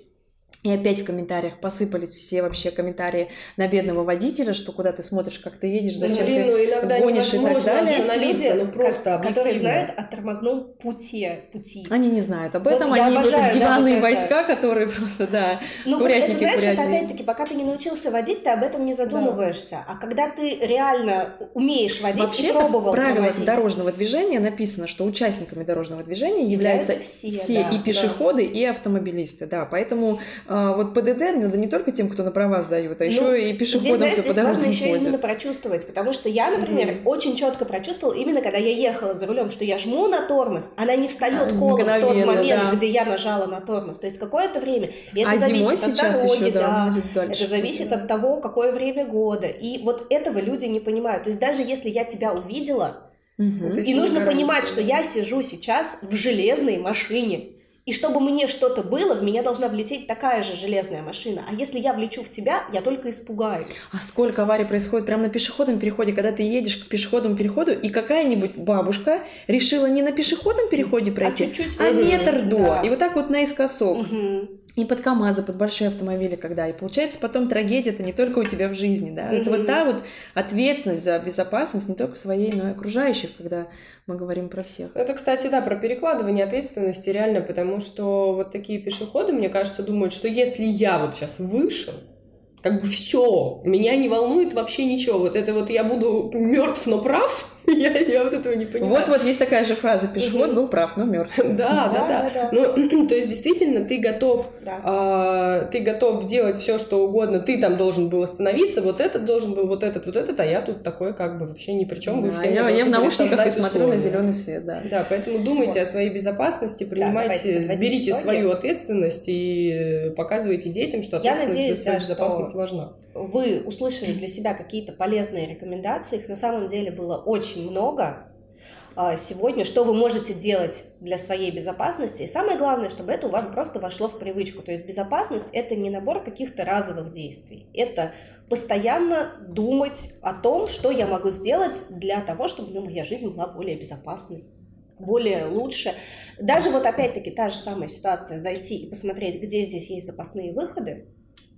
И опять в комментариях посыпались все вообще комментарии на бедного водителя, что куда ты смотришь, как ты едешь, зачем Блин, ты ну, иногда гонишь и так далее. Есть люди, ну, просто как, которые знают о тормозном пути, пути. Они не знают об этом, вот они обожаю, диванные да, вот войска, это. которые просто, да, Ну, курятники, это, знаешь, курятники. это опять-таки, пока ты не научился водить, ты об этом не задумываешься. Да. А когда ты реально умеешь водить Вообще и пробовал в правилах дорожного движения написано, что участниками дорожного движения являются, являются все, все да, и пешеходы, да. и автомобилисты, да, поэтому а, вот ПДД надо не только тем, кто на права сдают, а еще ну, и пешеходам, здесь, знаешь, кто здесь по важно еще ходит. именно прочувствовать, потому что я, например, mm-hmm. очень четко прочувствовала, именно когда я ехала за рулем, что я жму на тормоз, она не встает колом в тот момент, да. где я нажала на тормоз. То есть какое-то время. И это а зависит от дороги, еще, да, да. Это зависит от того, какое время года. И вот этого люди не понимают. То есть даже если я тебя увидела, Угу. И нужно понимать, что я сижу сейчас в железной машине. И чтобы мне что-то было, в меня должна влететь такая же железная машина. А если я влечу в тебя, я только испугаюсь. А сколько аварий происходит прямо на пешеходном переходе, когда ты едешь к пешеходному переходу, и какая-нибудь бабушка решила не на пешеходном переходе а пройти, а, чуть-чуть а метр до. Да. И вот так вот наискосок. Угу. И под КАМАЗы, под большие автомобили, когда. И получается потом трагедия это не только у тебя в жизни, да. Mm-hmm. Это вот та вот ответственность за безопасность не только своей, но и окружающих, когда мы говорим про всех. Это, кстати, да, про перекладывание ответственности реально, потому что вот такие пешеходы, мне кажется, думают, что если я вот сейчас вышел, как бы все, меня не волнует вообще ничего. Вот это вот я буду мертв, но прав, я, я вот этого не понимаю. Вот-вот есть такая же фраза, пешеход был прав, но мертв. Да, да, да. Ну, то есть действительно ты готов, а, ты готов делать все, что угодно, ты там должен был остановиться, вот этот должен был, вот этот, вот этот, а я тут такой как бы вообще ни при чем, вы все Я, я в наушниках и смотрю на зеленый свет, да. Да, поэтому думайте о своей безопасности, принимайте, берите свою ответственность и показывайте детям, что ответственность за свою безопасность важна. Вы услышали для себя какие-то полезные рекомендации, их на самом деле было очень очень много а, сегодня, что вы можете делать для своей безопасности. И самое главное, чтобы это у вас просто вошло в привычку. То есть безопасность – это не набор каких-то разовых действий. Это постоянно думать о том, что я могу сделать для того, чтобы ну, моя жизнь была более безопасной более лучше. Даже вот опять-таки та же самая ситуация, зайти и посмотреть, где здесь есть запасные выходы,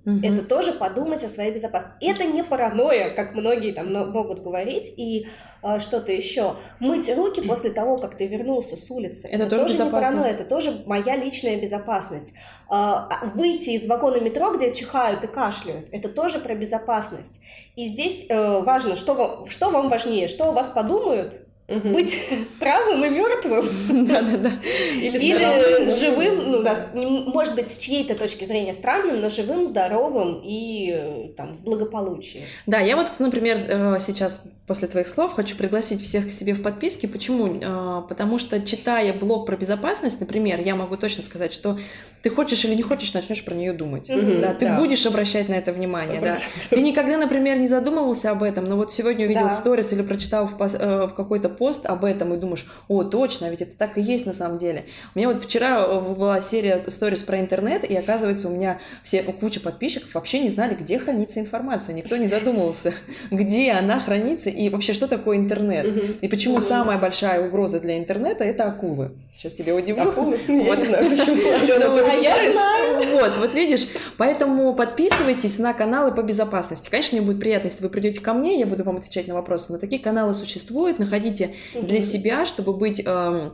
Угу. Это тоже подумать о своей безопасности. Это не паранойя, как многие там могут говорить, и э, что-то еще. Мыть руки после того, как ты вернулся с улицы. Это, это тоже, тоже не паранойя, это тоже моя личная безопасность. Э, выйти из вагона метро, где чихают и кашляют, это тоже про безопасность. И здесь э, важно, что вам, что вам важнее, что о вас подумают, Угу. Быть правым и мертвым. Да-да-да. Или, Или живым, ну да, может быть, с чьей-то точки зрения странным, но живым, здоровым и э, там в благополучии. Да, я вот, например, э, сейчас после твоих слов хочу пригласить всех к себе в подписки. Почему? Э, потому что, читая блог про безопасность, например, я могу точно сказать, что ты хочешь или не хочешь, начнешь про нее думать. Mm-hmm, да, ты да. будешь обращать на это внимание. Да. Ты никогда, например, не задумывался об этом, но вот сегодня увидел да. в сторис или прочитал в, в какой-то пост об этом и думаешь, о, точно, ведь это так и есть на самом деле. У меня вот вчера э, была серия сторис про интернет, и оказывается, у меня все куча подписчиков вообще не знали, где хранится информация. Никто не задумывался, где она хранится и вообще, что такое интернет. И почему самая большая угроза для интернета – это акулы. Сейчас тебя удивлю. Акулы? Я не знаю, почему. А я знаю. Вот, вот видишь. Поэтому подписывайтесь на каналы по безопасности. Конечно, мне будет приятно, если вы придете ко мне, я буду вам отвечать на вопросы. Но такие каналы существуют. Находите для себя, чтобы быть эм,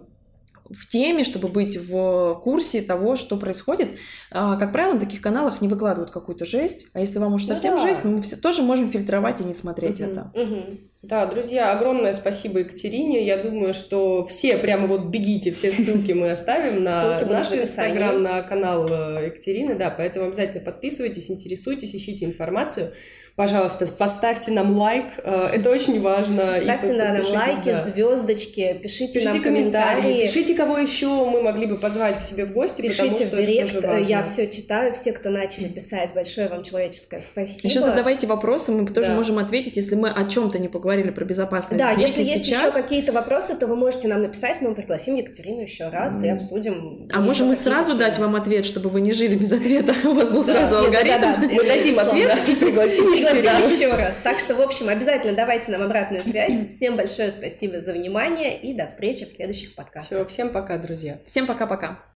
в теме, чтобы быть в курсе того, что происходит. А, как правило, на таких каналах не выкладывают какую-то жесть, а если вам уж ну совсем ну, да. жесть, мы все тоже можем фильтровать и не смотреть угу, это. Угу. Да, друзья, огромное спасибо Екатерине. Я думаю, что все прямо вот бегите, все ссылки мы оставим на наш инстаграм, на канал э, Екатерины, да, поэтому обязательно подписывайтесь, интересуйтесь, ищите информацию. Пожалуйста, поставьте нам лайк, э, это очень важно. Ставьте на нам лайки, да. звездочки, пишите, пишите нам комментарии. комментарии. Пишите, кого еще мы могли бы позвать к себе в гости, Пишите в директ, я все читаю, все, кто начали писать, большое вам человеческое спасибо. Еще задавайте вопросы, мы тоже да. можем ответить, если мы о чем-то не поговорили про безопасность. Да, здесь если есть сейчас. еще какие-то вопросы, то вы можете нам написать, мы пригласим Екатерину еще раз mm. и обсудим. А можем мы сразу темы. дать вам ответ, чтобы вы не жили без ответа, у вас был сразу алгоритм. Мы дадим ответ и пригласим еще раз. Так что, в общем, обязательно давайте нам обратную связь. Всем большое спасибо за внимание и до встречи в следующих подкастах. Все, всем пока, друзья. Всем пока-пока.